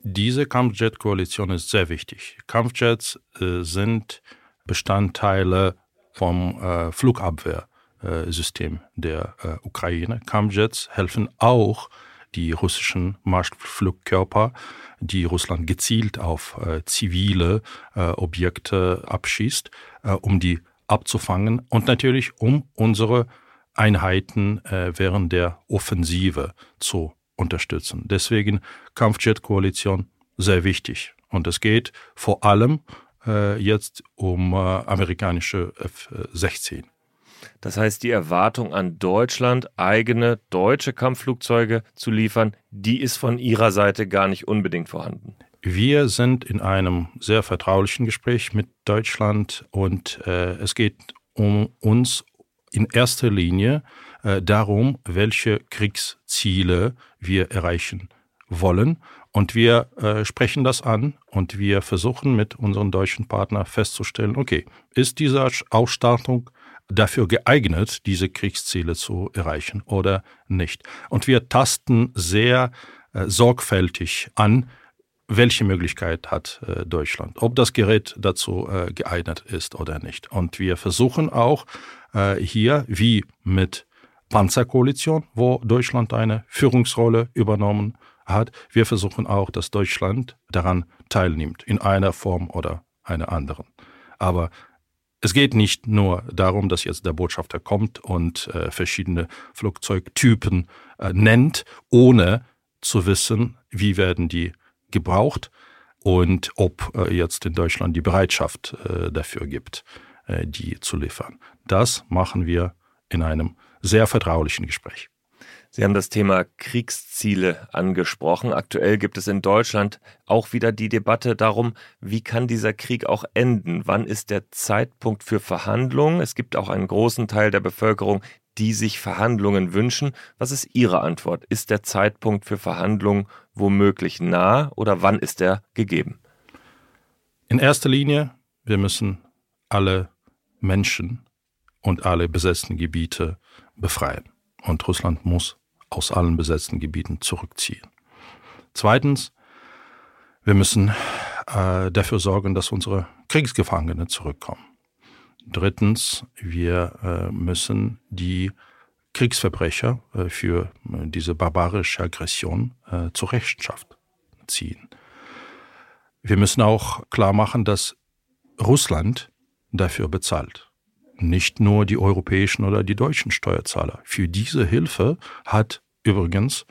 Diese Kampfjet-Koalition ist sehr wichtig. Kampfjets äh, sind Bestandteile vom äh, Flugabwehrsystem der äh, Ukraine. Kampfjets helfen auch die russischen Marschflugkörper, die Russland gezielt auf äh, zivile äh, Objekte abschießt, äh, um die abzufangen und natürlich um unsere Einheiten äh, während der Offensive zu unterstützen. Deswegen Kampfjet-Koalition sehr wichtig. Und es geht vor allem äh, jetzt um äh, amerikanische F-16. Das heißt, die Erwartung an Deutschland, eigene deutsche Kampfflugzeuge zu liefern, die ist von Ihrer Seite gar nicht unbedingt vorhanden. Wir sind in einem sehr vertraulichen Gespräch mit Deutschland und äh, es geht um uns in erster Linie äh, darum, welche Kriegsziele wir erreichen wollen. Und wir äh, sprechen das an und wir versuchen mit unseren deutschen Partnern festzustellen, okay, ist diese Ausstattung dafür geeignet, diese Kriegsziele zu erreichen oder nicht. Und wir tasten sehr äh, sorgfältig an, welche Möglichkeit hat äh, Deutschland, ob das Gerät dazu äh, geeignet ist oder nicht. Und wir versuchen auch äh, hier, wie mit Panzerkoalition, wo Deutschland eine Führungsrolle übernommen hat, wir versuchen auch, dass Deutschland daran teilnimmt, in einer Form oder einer anderen. Aber es geht nicht nur darum, dass jetzt der Botschafter kommt und äh, verschiedene Flugzeugtypen äh, nennt, ohne zu wissen, wie werden die gebraucht und ob äh, jetzt in Deutschland die Bereitschaft äh, dafür gibt, äh, die zu liefern. Das machen wir in einem sehr vertraulichen Gespräch. Sie haben das Thema Kriegsziele angesprochen. Aktuell gibt es in Deutschland auch wieder die Debatte darum, wie kann dieser Krieg auch enden? Wann ist der Zeitpunkt für Verhandlungen? Es gibt auch einen großen Teil der Bevölkerung, die sich Verhandlungen wünschen. Was ist Ihre Antwort? Ist der Zeitpunkt für Verhandlungen womöglich nah oder wann ist er gegeben? In erster Linie, wir müssen alle Menschen und alle besetzten Gebiete befreien. Und Russland muss aus allen besetzten Gebieten zurückziehen. Zweitens, wir müssen äh, dafür sorgen, dass unsere Kriegsgefangene zurückkommen. Drittens, wir äh, müssen die Kriegsverbrecher äh, für äh, diese barbarische Aggression äh, zur Rechenschaft ziehen. Wir müssen auch klar machen, dass Russland dafür bezahlt nicht nur die europäischen oder die deutschen Steuerzahler. Für diese Hilfe hat übrigens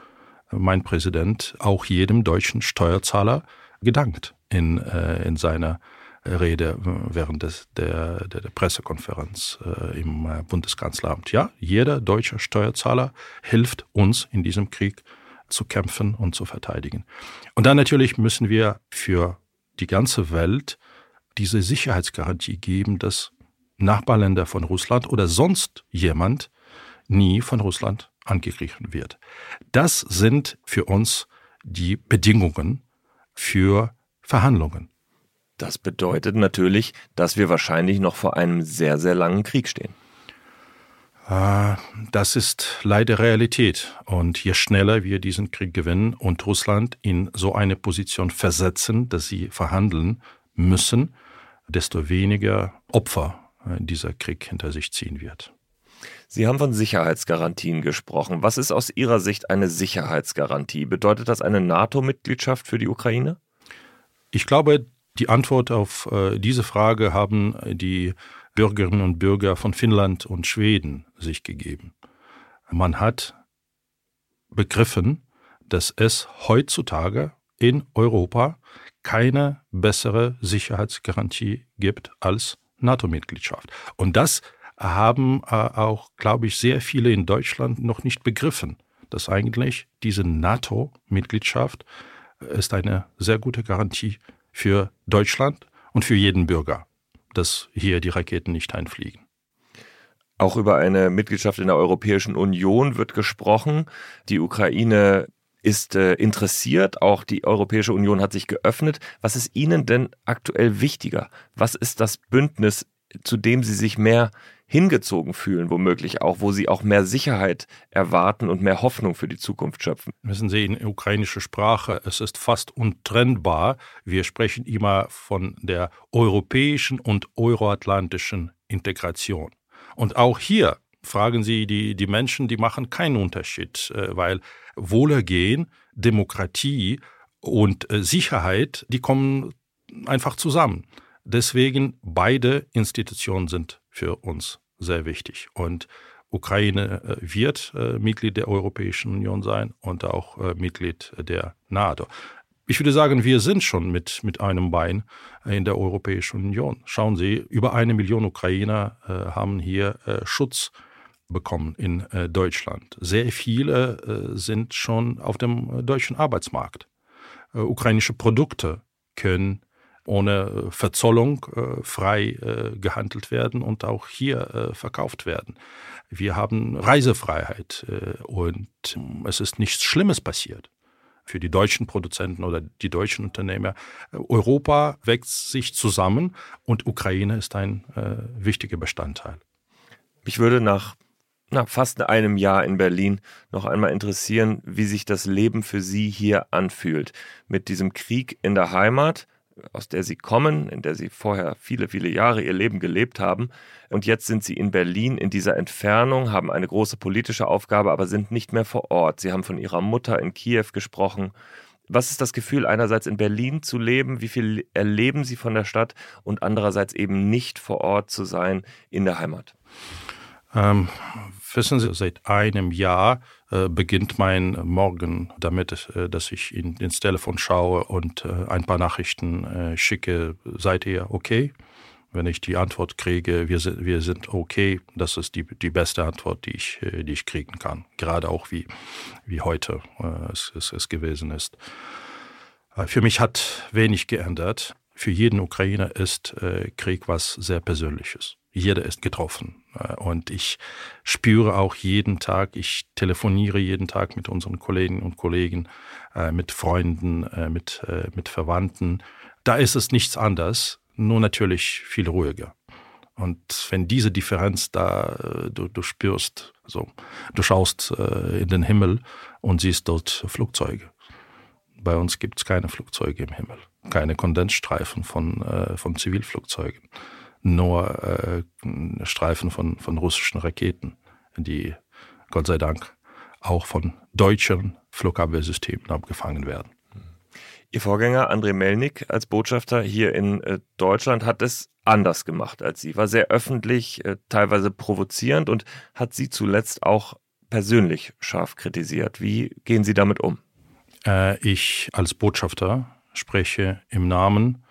mein Präsident auch jedem deutschen Steuerzahler gedankt in, äh, in seiner Rede während des, der, der, der Pressekonferenz äh, im äh, Bundeskanzleramt. Ja, jeder deutsche Steuerzahler hilft uns in diesem Krieg zu kämpfen und zu verteidigen. Und dann natürlich müssen wir für die ganze Welt diese Sicherheitsgarantie geben, dass Nachbarländer von Russland oder sonst jemand nie von Russland angegriffen wird. Das sind für uns die Bedingungen für Verhandlungen. Das bedeutet natürlich, dass wir wahrscheinlich noch vor einem sehr, sehr langen Krieg stehen. Ah, das ist leider Realität. Und je schneller wir diesen Krieg gewinnen und Russland in so eine Position versetzen, dass sie verhandeln müssen, desto weniger Opfer dieser Krieg hinter sich ziehen wird. Sie haben von Sicherheitsgarantien gesprochen. Was ist aus Ihrer Sicht eine Sicherheitsgarantie? Bedeutet das eine NATO-Mitgliedschaft für die Ukraine? Ich glaube, die Antwort auf äh, diese Frage haben die Bürgerinnen und Bürger von Finnland und Schweden sich gegeben. Man hat begriffen, dass es heutzutage in Europa keine bessere Sicherheitsgarantie gibt als NATO-Mitgliedschaft. Und das haben äh, auch, glaube ich, sehr viele in Deutschland noch nicht begriffen, dass eigentlich diese NATO-Mitgliedschaft äh, ist eine sehr gute Garantie für Deutschland und für jeden Bürger, dass hier die Raketen nicht einfliegen. Auch über eine Mitgliedschaft in der Europäischen Union wird gesprochen. Die Ukraine ist äh, interessiert, auch die Europäische Union hat sich geöffnet. Was ist Ihnen denn aktuell wichtiger? Was ist das Bündnis, zu dem Sie sich mehr hingezogen fühlen, womöglich auch, wo sie auch mehr Sicherheit erwarten und mehr Hoffnung für die Zukunft schöpfen? Wissen Sie, in ukrainischer Sprache, es ist fast untrennbar. Wir sprechen immer von der europäischen und euroatlantischen Integration. Und auch hier fragen Sie die, die Menschen, die machen keinen Unterschied, äh, weil Wohlergehen, Demokratie und äh, Sicherheit, die kommen einfach zusammen. Deswegen beide Institutionen sind für uns sehr wichtig. Und Ukraine äh, wird Mitglied der Europäischen Union sein und auch Mitglied der NATO. Ich würde sagen, wir sind schon mit, mit einem Bein in der Europäischen Union. Schauen Sie, über eine Million Ukrainer haben hier Schutz bekommen in äh, Deutschland. Sehr viele sind schon auf dem deutschen Arbeitsmarkt. ukrainische Produkte können ohne äh, Verzollung äh, frei äh, gehandelt werden und auch hier verkauft werden. Wir haben Reisefreiheit und es ist nichts Schlimmes passiert für die deutschen Produzenten oder die deutschen Unternehmer. Europa wächst sich zusammen und Ukraine ist ein äh, wichtiger Bestandteil. Mich würde nach, nach fast einem Jahr in Berlin noch einmal interessieren, wie sich das Leben für Sie hier anfühlt. Mit diesem Krieg in der Heimat, aus der sie kommen, in der sie vorher viele, viele Jahre ihr Leben gelebt haben. Und jetzt sind sie in Berlin in dieser Entfernung, haben eine große politische Aufgabe, aber sind nicht mehr vor Ort. Sie haben von ihrer Mutter in Kiew gesprochen. Was ist das Gefühl, einerseits in Berlin zu leben? Wie viel erleben Sie von der Stadt? Und andererseits eben nicht vor Ort zu sein in der Heimat? Ähm, wissen Sie, seit einem Jahr äh, beginnt mein Morgen damit, äh, dass ich in, ins Telefon schaue und äh, ein paar Nachrichten äh, schicke. Seid ihr okay? Wenn ich die Antwort kriege, wir sind, wir sind okay, das ist die, die beste Antwort, die ich, äh, die ich kriegen kann. Gerade auch wie, wie heute äh, es, es, es gewesen ist. Für mich hat wenig geändert. Für jeden Ukrainer ist Krieg was sehr Persönliches jeder ist getroffen. Äh, und ich spüre auch jeden Tag, ich telefoniere jeden Tag mit unseren Kolleginnen und Kollegen, äh, mit Freunden, äh, mit, mit Verwandten. Da ist es nichts anders, nur natürlich viel ruhiger. Und wenn diese Differenz da du, du spürst, so, du schaust in den Himmel und siehst dort Flugzeuge. Bei uns gibt es keine Flugzeuge im Himmel, keine Kondensstreifen von, von Zivilflugzeugen nur äh, Streifen von, von russischen Raketen, die Gott sei Dank auch von deutschen Flugabwehrsystemen abgefangen werden. Ihr Vorgänger Andrei Melnik als Botschafter hier in äh, Deutschland hat es anders gemacht als Sie, war sehr öffentlich, äh, teilweise provozierend und hat Sie zuletzt auch persönlich scharf kritisiert. Wie gehen Sie damit um? Äh, ich als Botschafter spreche im Namen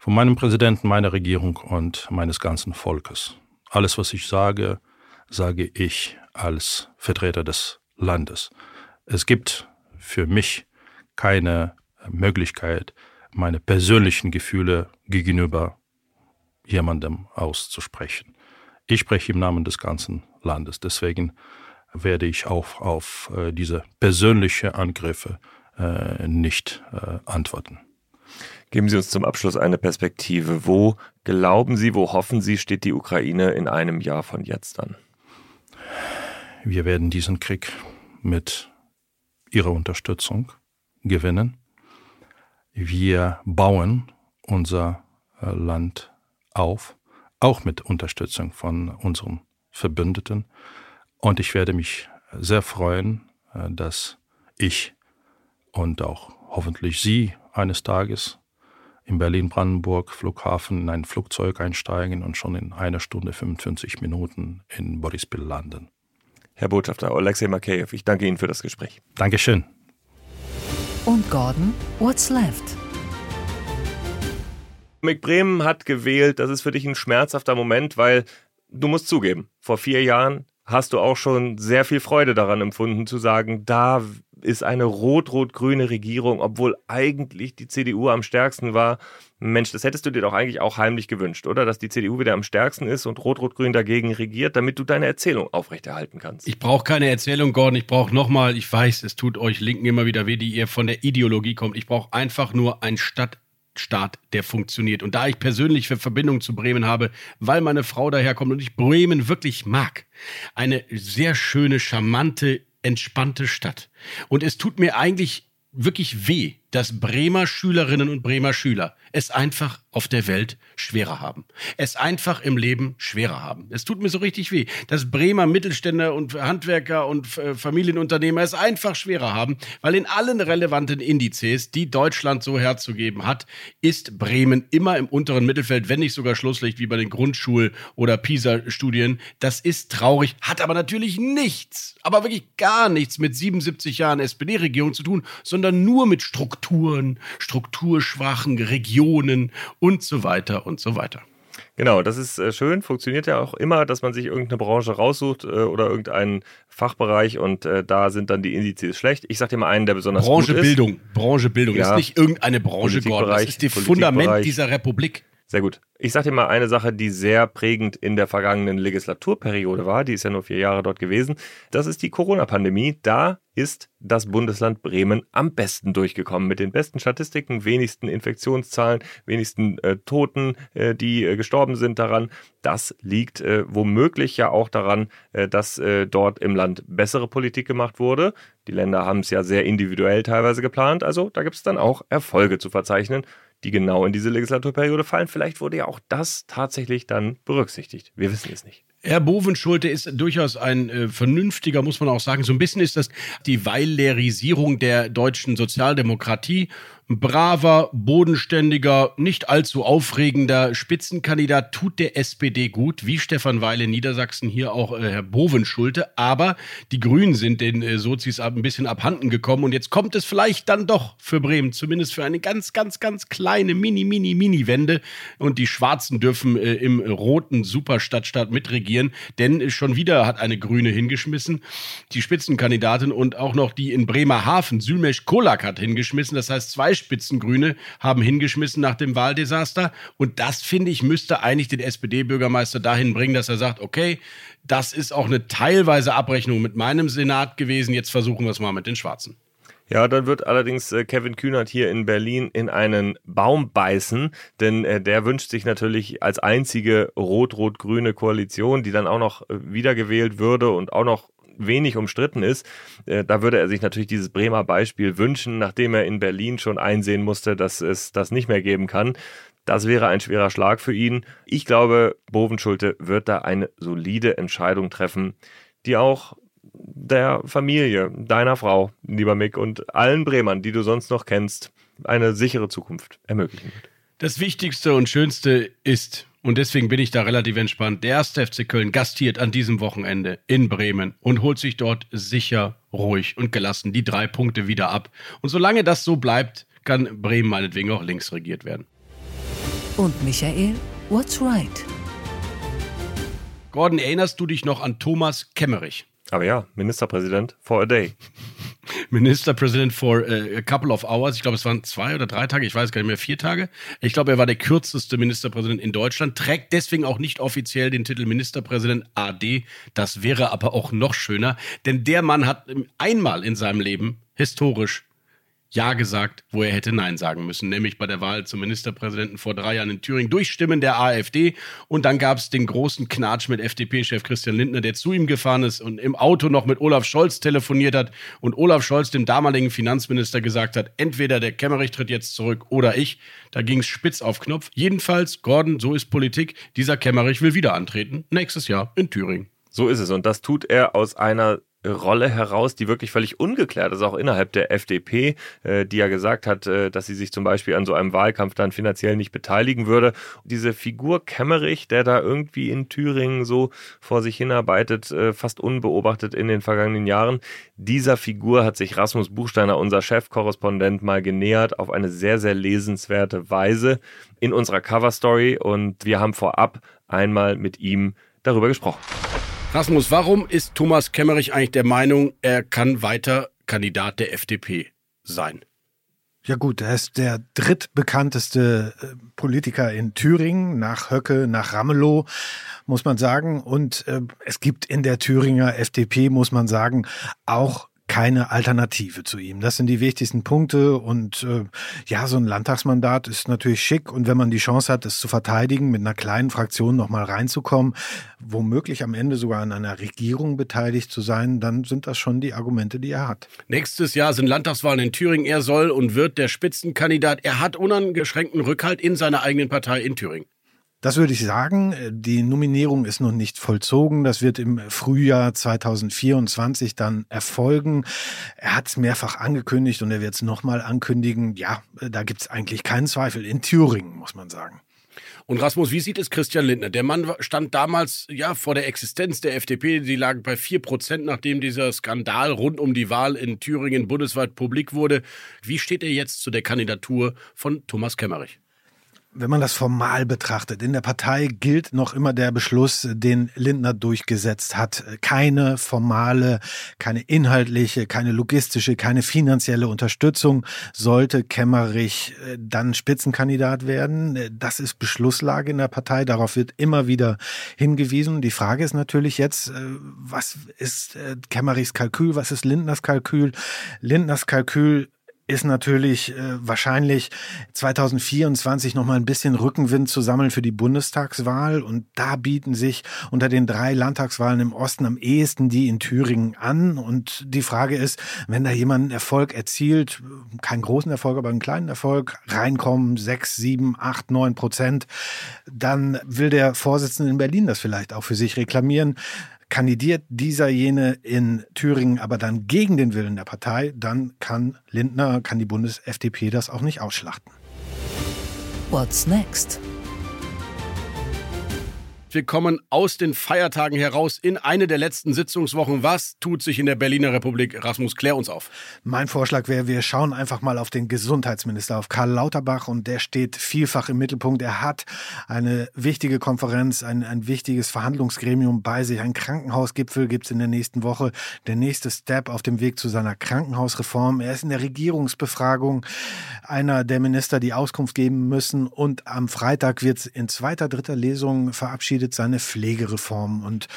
von meinem Präsidenten, meiner Regierung und meines ganzen Volkes. Alles, was ich sage, sage ich als Vertreter des Landes. Es gibt für mich keine Möglichkeit, meine persönlichen Gefühle gegenüber jemandem auszusprechen. Ich spreche im Namen des ganzen Landes. Deswegen werde ich auch auf äh, diese persönlichen Angriffe äh, nicht äh, antworten. Geben Sie uns zum Abschluss eine Perspektive. Wo glauben Sie, wo hoffen Sie, steht die Ukraine in einem Jahr von jetzt an? Wir werden diesen Krieg mit Ihrer Unterstützung gewinnen. Wir bauen unser äh, Land auf, auch mit Unterstützung von unseren Verbündeten. Und ich werde mich sehr freuen, äh, dass ich und auch hoffentlich Sie eines Tages in Berlin-Brandenburg Flughafen in ein Flugzeug einsteigen und schon in einer Stunde 55 Minuten in Borispil landen. Herr Botschafter Alexei Makeyev, ich danke Ihnen für das Gespräch. Dankeschön. Und Gordon, what's left? Mick Bremen hat gewählt, das ist für dich ein schmerzhafter Moment, weil du musst zugeben, vor vier Jahren hast du auch schon sehr viel Freude daran empfunden zu sagen, da ist eine rot-rot-grüne Regierung, obwohl eigentlich die CDU am stärksten war. Mensch, das hättest du dir doch eigentlich auch heimlich gewünscht, oder? Dass die CDU wieder am stärksten ist und Rot-Rot-Grün dagegen regiert, damit du deine Erzählung aufrechterhalten kannst. Ich brauche keine Erzählung, Gordon. Ich brauche nochmal, ich weiß, es tut euch Linken immer wieder weh, die ihr von der Ideologie kommt. Ich brauche einfach nur ein Stadt Hauptstaat, der funktioniert. Und da ich persönlich für Verbindung zu Bremen habe, weil meine Frau daherkommt und ich Bremen wirklich mag, eine sehr schöne, charmante, entspannte Stadt. Und es tut mir eigentlich wirklich weh, dass Bremer Schülerinnen und Bremer Schüler es einfach auf der Welt schwerer haben. Es einfach im Leben schwerer haben. Es tut mir so richtig weh, dass Bremer Mittelständler und Handwerker und äh, Familienunternehmer es einfach schwerer haben, weil in allen relevanten Indizes, die Deutschland so herzugeben hat, ist Bremen immer im unteren Mittelfeld, wenn nicht sogar Schlusslicht wie bei den Grundschul- oder PISA-Studien. Das ist traurig, hat aber natürlich nichts, aber wirklich gar nichts mit 77 Jahren SPD-Regierung zu tun, sondern nur mit Strukturen Strukturen, strukturschwachen Regionen und so weiter und so weiter. Genau, das ist äh, schön, funktioniert ja auch immer, dass man sich irgendeine Branche raussucht äh, oder irgendeinen Fachbereich und äh, da sind dann die Indizes schlecht. Ich sage dir mal einen, der besonders Branche gut ist. Bildung, Branche Bildung, ja. ist nicht irgendeine Branche, Gordon, das ist das Fundament dieser Republik. Sehr gut. Ich sage dir mal eine Sache, die sehr prägend in der vergangenen Legislaturperiode war. Die ist ja nur vier Jahre dort gewesen. Das ist die Corona-Pandemie. Da ist das Bundesland Bremen am besten durchgekommen. Mit den besten Statistiken, wenigsten Infektionszahlen, wenigsten äh, Toten, äh, die äh, gestorben sind daran. Das liegt äh, womöglich ja auch daran, äh, dass äh, dort im Land bessere Politik gemacht wurde. Die Länder haben es ja sehr individuell teilweise geplant. Also da gibt es dann auch Erfolge zu verzeichnen die genau in diese Legislaturperiode fallen. Vielleicht wurde ja auch das tatsächlich dann berücksichtigt. Wir wissen es nicht. Herr Bovenschulte ist durchaus ein äh, vernünftiger, muss man auch sagen. So ein bisschen ist das die Weilerisierung der deutschen Sozialdemokratie braver, bodenständiger, nicht allzu aufregender Spitzenkandidat tut der SPD gut, wie Stefan Weil in Niedersachsen, hier auch äh, Herr Bovenschulte. Aber die Grünen sind den äh, Sozis ein bisschen abhanden gekommen und jetzt kommt es vielleicht dann doch für Bremen, zumindest für eine ganz, ganz, ganz kleine Mini, Mini, Mini-Wende. Und die Schwarzen dürfen äh, im roten Superstadtstaat mitregieren, denn schon wieder hat eine Grüne hingeschmissen, die Spitzenkandidatin und auch noch die in Bremerhaven, Sülmesch Kolak hat hingeschmissen. Das heißt, zwei Spitzengrüne haben hingeschmissen nach dem Wahldesaster. Und das, finde ich, müsste eigentlich den SPD-Bürgermeister dahin bringen, dass er sagt, okay, das ist auch eine teilweise Abrechnung mit meinem Senat gewesen. Jetzt versuchen wir es mal mit den Schwarzen. Ja, dann wird allerdings äh, Kevin Kühnert hier in Berlin in einen Baum beißen, denn äh, der wünscht sich natürlich als einzige rot-rot-grüne Koalition, die dann auch noch äh, wiedergewählt würde und auch noch wenig umstritten ist. Äh, da würde er sich natürlich dieses Bremer Beispiel wünschen, nachdem er in Berlin schon einsehen musste, dass es das nicht mehr geben kann. Das wäre ein schwerer Schlag für ihn. Ich glaube, Bovenschulte wird da eine solide Entscheidung treffen, die auch der Familie, deiner Frau, lieber Mick, und allen Bremern, die du sonst noch kennst, eine sichere Zukunft ermöglichen wird. Das Wichtigste und Schönste ist, und deswegen bin ich da relativ entspannt. Der erste FC Köln gastiert an diesem Wochenende in Bremen und holt sich dort sicher, ruhig und gelassen die drei Punkte wieder ab. Und solange das so bleibt, kann Bremen meinetwegen auch links regiert werden. Und Michael, what's right? Gordon, erinnerst du dich noch an Thomas Kemmerich? Aber ja, Ministerpräsident for a day. Ministerpräsident for äh, a couple of hours. Ich glaube, es waren zwei oder drei Tage, ich weiß gar nicht mehr, vier Tage. Ich glaube, er war der kürzeste Ministerpräsident in Deutschland, trägt deswegen auch nicht offiziell den Titel Ministerpräsident AD. Das wäre aber auch noch schöner, denn der Mann hat einmal in seinem Leben historisch ja gesagt, wo er hätte Nein sagen müssen, nämlich bei der Wahl zum Ministerpräsidenten vor drei Jahren in Thüringen durch Stimmen der AfD. Und dann gab es den großen Knatsch mit FDP-Chef Christian Lindner, der zu ihm gefahren ist und im Auto noch mit Olaf Scholz telefoniert hat und Olaf Scholz, dem damaligen Finanzminister, gesagt hat, entweder der Kemmerich tritt jetzt zurück oder ich. Da ging es spitz auf Knopf. Jedenfalls, Gordon, so ist Politik. Dieser Kemmerich will wieder antreten, nächstes Jahr in Thüringen. So ist es. Und das tut er aus einer Rolle heraus, die wirklich völlig ungeklärt ist, auch innerhalb der FDP, äh, die ja gesagt hat, äh, dass sie sich zum Beispiel an so einem Wahlkampf dann finanziell nicht beteiligen würde. Diese Figur Kemmerich, der da irgendwie in Thüringen so vor sich hinarbeitet, äh, fast unbeobachtet in den vergangenen Jahren, dieser Figur hat sich Rasmus Buchsteiner, unser Chefkorrespondent, mal genähert auf eine sehr, sehr lesenswerte Weise in unserer Coverstory und wir haben vorab einmal mit ihm darüber gesprochen. Rasmus, warum ist Thomas Kemmerich eigentlich der Meinung, er kann weiter Kandidat der FDP sein? Ja gut, er ist der drittbekannteste äh, Politiker in Thüringen, nach Höcke, nach Ramelow, muss man sagen. Und äh, es gibt in der Thüringer FDP, muss man sagen, auch keine Alternative zu ihm. Das sind die wichtigsten Punkte und äh, ja, so ein Landtagsmandat ist natürlich schick und wenn man die Chance hat, es zu verteidigen, mit einer kleinen Fraktion nochmal reinzukommen, womöglich am Ende sogar an einer Regierung beteiligt zu sein, dann sind das schon die Argumente, die er hat. Nächstes Jahr sind Landtagswahlen in Thüringen. Er soll und wird der Spitzenkandidat. Er hat unangeschränkten Rückhalt in seiner eigenen Partei in Thüringen. Das würde ich sagen. Die Nominierung ist noch nicht vollzogen. Das wird im Frühjahr 2024 dann erfolgen. Er hat es mehrfach angekündigt und er wird es nochmal ankündigen. Ja, da gibt es eigentlich keinen Zweifel. In Thüringen, muss man sagen. Und Rasmus, wie sieht es Christian Lindner? Der Mann stand damals ja vor der Existenz der FDP. Sie lag bei vier Prozent, nachdem dieser Skandal rund um die Wahl in Thüringen bundesweit publik wurde. Wie steht er jetzt zu der Kandidatur von Thomas Kemmerich? Wenn man das formal betrachtet, in der Partei gilt noch immer der Beschluss, den Lindner durchgesetzt hat. Keine formale, keine inhaltliche, keine logistische, keine finanzielle Unterstützung sollte Kemmerich äh, dann Spitzenkandidat werden. Das ist Beschlusslage in der Partei. Darauf wird immer wieder hingewiesen. Die Frage ist natürlich jetzt, äh, was ist äh, Kemmerichs Kalkül? Was ist Lindners Kalkül? Lindners Kalkül ist natürlich äh, wahrscheinlich 2024 noch mal ein bisschen Rückenwind zu sammeln für die Bundestagswahl und da bieten sich unter den drei Landtagswahlen im Osten am ehesten die in Thüringen an und die Frage ist, wenn da jemand einen Erfolg erzielt, keinen großen Erfolg, aber einen kleinen Erfolg, reinkommen, sechs, sieben, acht, neun Prozent, dann will der Vorsitzende in Berlin das vielleicht auch für sich reklamieren. Kandidiert dieser jene in Thüringen aber dann gegen den Willen der Partei, dann kann Lindner, kann die Bundes-FDP das auch nicht ausschlachten. What's next? Wir kommen aus den Feiertagen heraus in eine der letzten Sitzungswochen. Was tut sich in der Berliner Republik? Rasmus, klär uns auf. Mein Vorschlag wäre, wir schauen einfach mal auf den Gesundheitsminister, auf Karl Lauterbach. Und der steht vielfach im Mittelpunkt. Er hat eine wichtige Konferenz, ein, ein wichtiges Verhandlungsgremium bei sich. Ein Krankenhausgipfel gibt es in der nächsten Woche. Der nächste Step auf dem Weg zu seiner Krankenhausreform. Er ist in der Regierungsbefragung einer der Minister, die Auskunft geben müssen. Und am Freitag wird es in zweiter, dritter Lesung verabschiedet verabschiedet seine Pflegereform und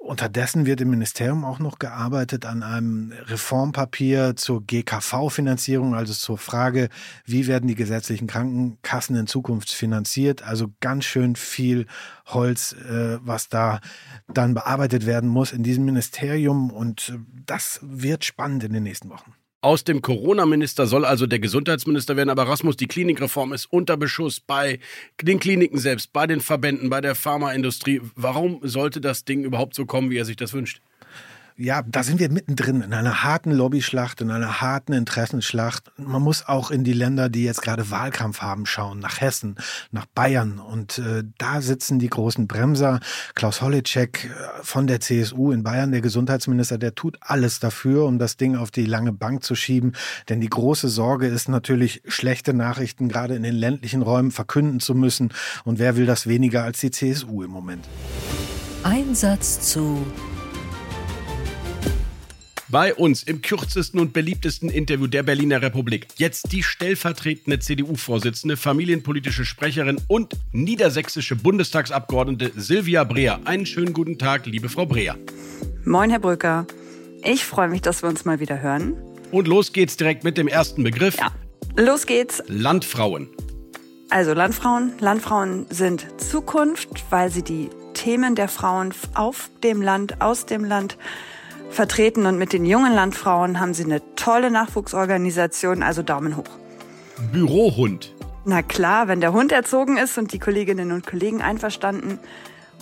Unterdessen wird im Ministerium auch noch gearbeitet an einem Reformpapier zur GKV-Finanzierung, also zur Frage, wie werden die gesetzlichen Krankenkassen in Zukunft finanziert. Also ganz schön viel Holz, äh, was da dann bearbeitet werden muss in diesem Ministerium. Und das wird spannend in den nächsten Wochen. Aus dem Corona-Minister soll also der Gesundheitsminister werden, aber Rasmus, die Klinikreform ist unter Beschuss bei den Kliniken selbst, bei den Verbänden, bei der Pharmaindustrie. Warum sollte das Ding überhaupt so kommen, wie er sich das wünscht? Ja, da sind wir mittendrin in einer harten Lobbyschlacht, in einer harten Interessenschlacht. Man muss auch in die Länder, die jetzt gerade Wahlkampf haben, schauen, nach Hessen, nach Bayern. Und äh, da sitzen die großen Bremser. Klaus Holleczek äh, von der CSU in Bayern, der Gesundheitsminister, der tut alles dafür, um das Ding auf die lange Bank zu schieben. Denn die große Sorge ist natürlich, schlechte Nachrichten gerade in den ländlichen Räumen verkünden zu müssen. Und wer will das weniger als die CSU im Moment? Einsatz zu bei uns im kürzesten und beliebtesten Interview der Berliner Republik. Jetzt die stellvertretende CDU-Vorsitzende, familienpolitische Sprecherin und niedersächsische Bundestagsabgeordnete Silvia Breer. Einen schönen guten Tag, liebe Frau Breer. Moin, Herr Brücker. Ich freue mich, dass wir uns mal wieder hören. Und los geht's direkt mit dem ersten Begriff. Ja, los geht's. Landfrauen. Also Landfrauen. Landfrauen sind Zukunft, weil sie die Themen der Frauen auf dem Land, aus dem Land vertreten und mit den jungen Landfrauen haben sie eine tolle Nachwuchsorganisation, also Daumen hoch. Bürohund. Na klar, wenn der Hund erzogen ist und die Kolleginnen und Kollegen einverstanden.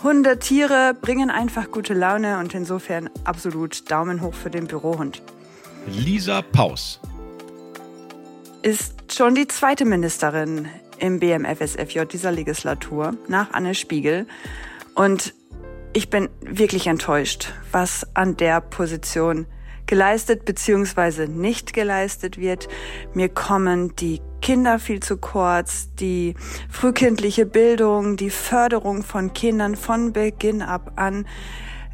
Hunde, Tiere bringen einfach gute Laune und insofern absolut Daumen hoch für den Bürohund. Lisa Paus. Ist schon die zweite Ministerin im BMFSFJ dieser Legislatur nach Anne Spiegel. Und ich bin wirklich enttäuscht, was an der Position geleistet bzw. nicht geleistet wird. Mir kommen die Kinder viel zu kurz, die frühkindliche Bildung, die Förderung von Kindern von Beginn ab an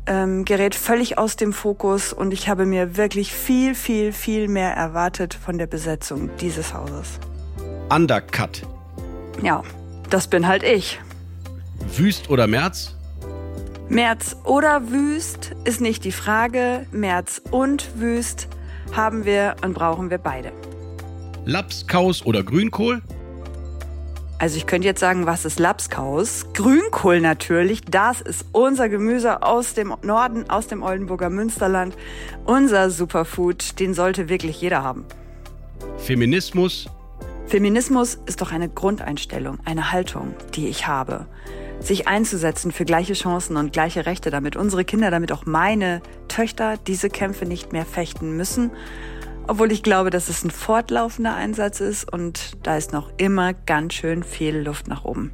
ähm, gerät völlig aus dem Fokus und ich habe mir wirklich viel, viel, viel mehr erwartet von der Besetzung dieses Hauses. Undercut. Ja, das bin halt ich. Wüst oder März? März oder Wüst ist nicht die Frage. März und Wüst haben wir und brauchen wir beide. Lapskaus oder Grünkohl? Also ich könnte jetzt sagen, was ist Lapskaus? Grünkohl natürlich, das ist unser Gemüse aus dem Norden, aus dem Oldenburger Münsterland. Unser Superfood, den sollte wirklich jeder haben. Feminismus? Feminismus ist doch eine Grundeinstellung, eine Haltung, die ich habe. Sich einzusetzen für gleiche Chancen und gleiche Rechte, damit unsere Kinder, damit auch meine Töchter diese Kämpfe nicht mehr fechten müssen obwohl ich glaube, dass es ein fortlaufender Einsatz ist und da ist noch immer ganz schön viel Luft nach oben.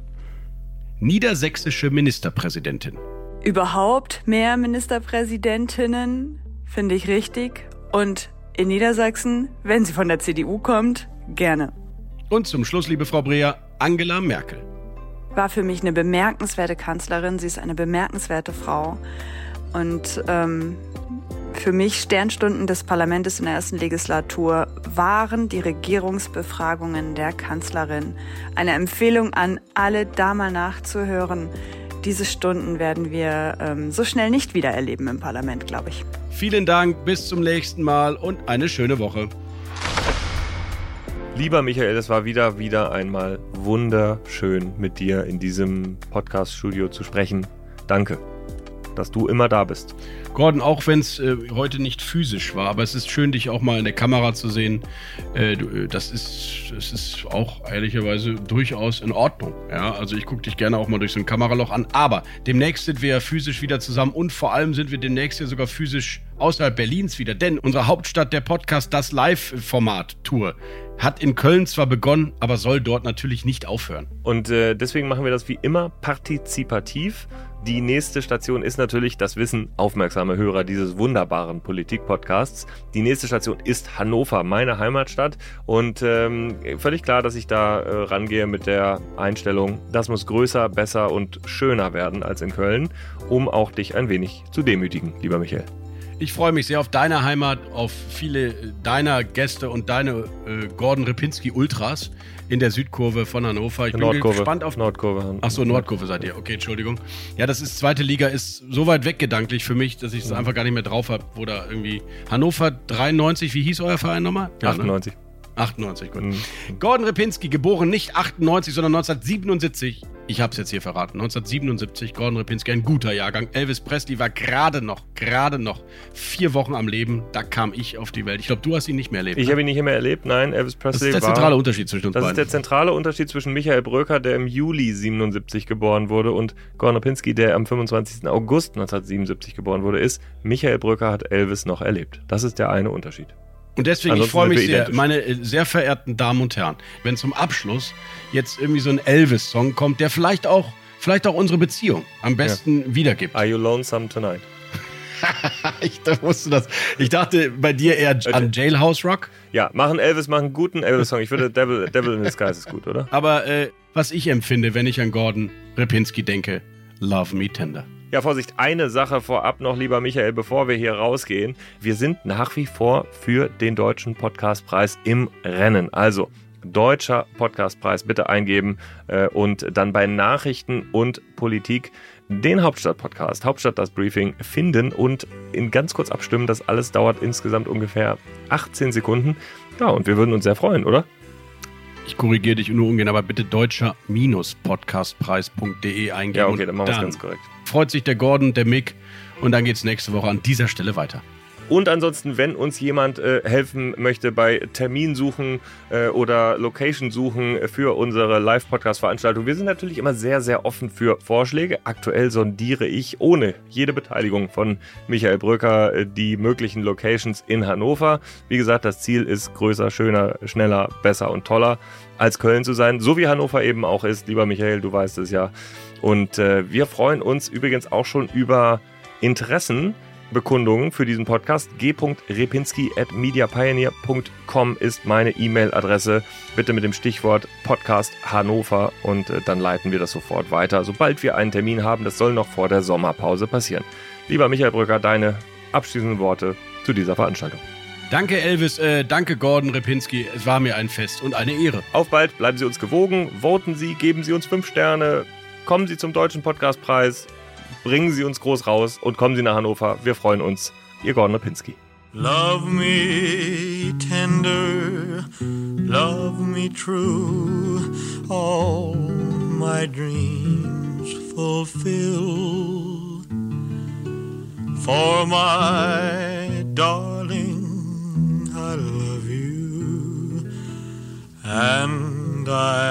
Niedersächsische Ministerpräsidentin. Überhaupt mehr Ministerpräsidentinnen finde ich richtig. Und in Niedersachsen, wenn sie von der CDU kommt, gerne. Und zum Schluss, liebe Frau Breer, Angela Merkel. War für mich eine bemerkenswerte Kanzlerin. Sie ist eine bemerkenswerte Frau. Und ähm, für mich Sternstunden des Parlaments in der ersten Legislatur waren die Regierungsbefragungen der Kanzlerin. Eine Empfehlung an alle, da mal nachzuhören. Diese Stunden werden wir ähm, so schnell nicht wieder erleben im Parlament, glaube ich. Vielen Dank, bis zum nächsten Mal und eine schöne Woche. Lieber Michael, es war wieder, wieder einmal wunderschön mit dir in diesem Podcast-Studio zu sprechen. Danke dass du immer da bist. Gordon, auch wenn es äh, heute nicht physisch war, aber es ist schön, dich auch mal in der Kamera zu sehen. Äh, du, äh, das, ist, das ist auch ehrlicherweise durchaus in Ordnung. Ja? Also ich gucke dich gerne auch mal durch so ein Kameraloch an. Aber demnächst sind wir ja physisch wieder zusammen und vor allem sind wir demnächst ja sogar physisch außerhalb Berlins wieder. Denn unsere Hauptstadt der Podcast, das Live-Format-Tour, hat in Köln zwar begonnen, aber soll dort natürlich nicht aufhören. Und äh, deswegen machen wir das wie immer partizipativ. Die nächste Station ist natürlich, das wissen aufmerksame Hörer dieses wunderbaren Politik-Podcasts. Die nächste Station ist Hannover, meine Heimatstadt. Und ähm, völlig klar, dass ich da äh, rangehe mit der Einstellung, das muss größer, besser und schöner werden als in Köln, um auch dich ein wenig zu demütigen, lieber Michael. Ich freue mich sehr auf deine Heimat, auf viele deiner Gäste und deine äh, Gordon Ripinski Ultras in der Südkurve von Hannover. Ich bin Nordkurve. gespannt auf Nordkurve. Achso, Nordkurve seid ihr. Okay, Entschuldigung. Ja, das ist zweite Liga, ist so weit weg gedanklich für mich, dass ich es mhm. einfach gar nicht mehr drauf habe, wo da irgendwie Hannover 93, wie hieß euer Verein nochmal? Ja, 98. Ne? 98, gut. Mhm. Gordon Repinski, geboren nicht 98, sondern 1977. Ich habe es jetzt hier verraten. 1977, Gordon Repinski, ein guter Jahrgang. Elvis Presley war gerade noch, gerade noch vier Wochen am Leben. Da kam ich auf die Welt. Ich glaube, du hast ihn nicht mehr erlebt. Ich ne? habe ihn nicht mehr erlebt, nein. Elvis Presley Das ist der zentrale Unterschied zwischen uns Das beiden. ist der zentrale Unterschied zwischen Michael Bröker, der im Juli 77 geboren wurde, und Gordon Repinski, der am 25. August 1977 geboren wurde, ist, Michael Bröker hat Elvis noch erlebt. Das ist der eine Unterschied. Und deswegen, Ansonsten ich freue mich sehr, meine äh, sehr verehrten Damen und Herren, wenn zum Abschluss jetzt irgendwie so ein Elvis-Song kommt, der vielleicht auch, vielleicht auch unsere Beziehung am besten ja. wiedergibt. Are you lonesome tonight? ich wusste das. Ich dachte bei dir eher an Jailhouse Rock. Ja, machen Elvis, machen einen guten Elvis-Song. Ich würde Devil, Devil in the Skies ist gut, oder? Aber äh, was ich empfinde, wenn ich an Gordon Repinski denke, Love Me Tender. Ja, Vorsicht, eine Sache vorab noch, lieber Michael, bevor wir hier rausgehen. Wir sind nach wie vor für den Deutschen Podcastpreis im Rennen. Also, Deutscher Podcastpreis bitte eingeben äh, und dann bei Nachrichten und Politik den Hauptstadt-Podcast, Hauptstadt das Briefing, finden und in ganz kurz abstimmen. Das alles dauert insgesamt ungefähr 18 Sekunden. Ja, und wir würden uns sehr freuen, oder? Ich korrigiere dich nur ungern, aber bitte deutscher-podcastpreis.de eingeben. Ja, okay, dann machen wir es ganz korrekt. Freut sich der Gordon, der Mick und dann geht es nächste Woche an dieser Stelle weiter. Und ansonsten, wenn uns jemand äh, helfen möchte bei Terminsuchen äh, oder Location-Suchen für unsere Live-Podcast-Veranstaltung, wir sind natürlich immer sehr, sehr offen für Vorschläge. Aktuell sondiere ich ohne jede Beteiligung von Michael Bröcker äh, die möglichen Locations in Hannover. Wie gesagt, das Ziel ist größer, schöner, schneller, besser und toller als Köln zu sein, so wie Hannover eben auch ist. Lieber Michael, du weißt es ja. Und äh, wir freuen uns übrigens auch schon über Interessen Bekundungen für diesen Podcast. g.repinski at mediapioneer.com ist meine E-Mail-Adresse. Bitte mit dem Stichwort Podcast Hannover und äh, dann leiten wir das sofort weiter, sobald wir einen Termin haben. Das soll noch vor der Sommerpause passieren. Lieber Michael Brücker, deine abschließenden Worte zu dieser Veranstaltung. Danke Elvis, äh, danke Gordon Repinski. Es war mir ein Fest und eine Ehre. Auf bald, bleiben Sie uns gewogen, voten Sie, geben Sie uns fünf Sterne, kommen Sie zum Deutschen Podcastpreis bringen Sie uns groß raus und kommen Sie nach Hannover. Wir freuen uns. Ihr Gordon Lipinski. Love me tender, love me true, all my dreams fulfill. For my darling, I love you, and I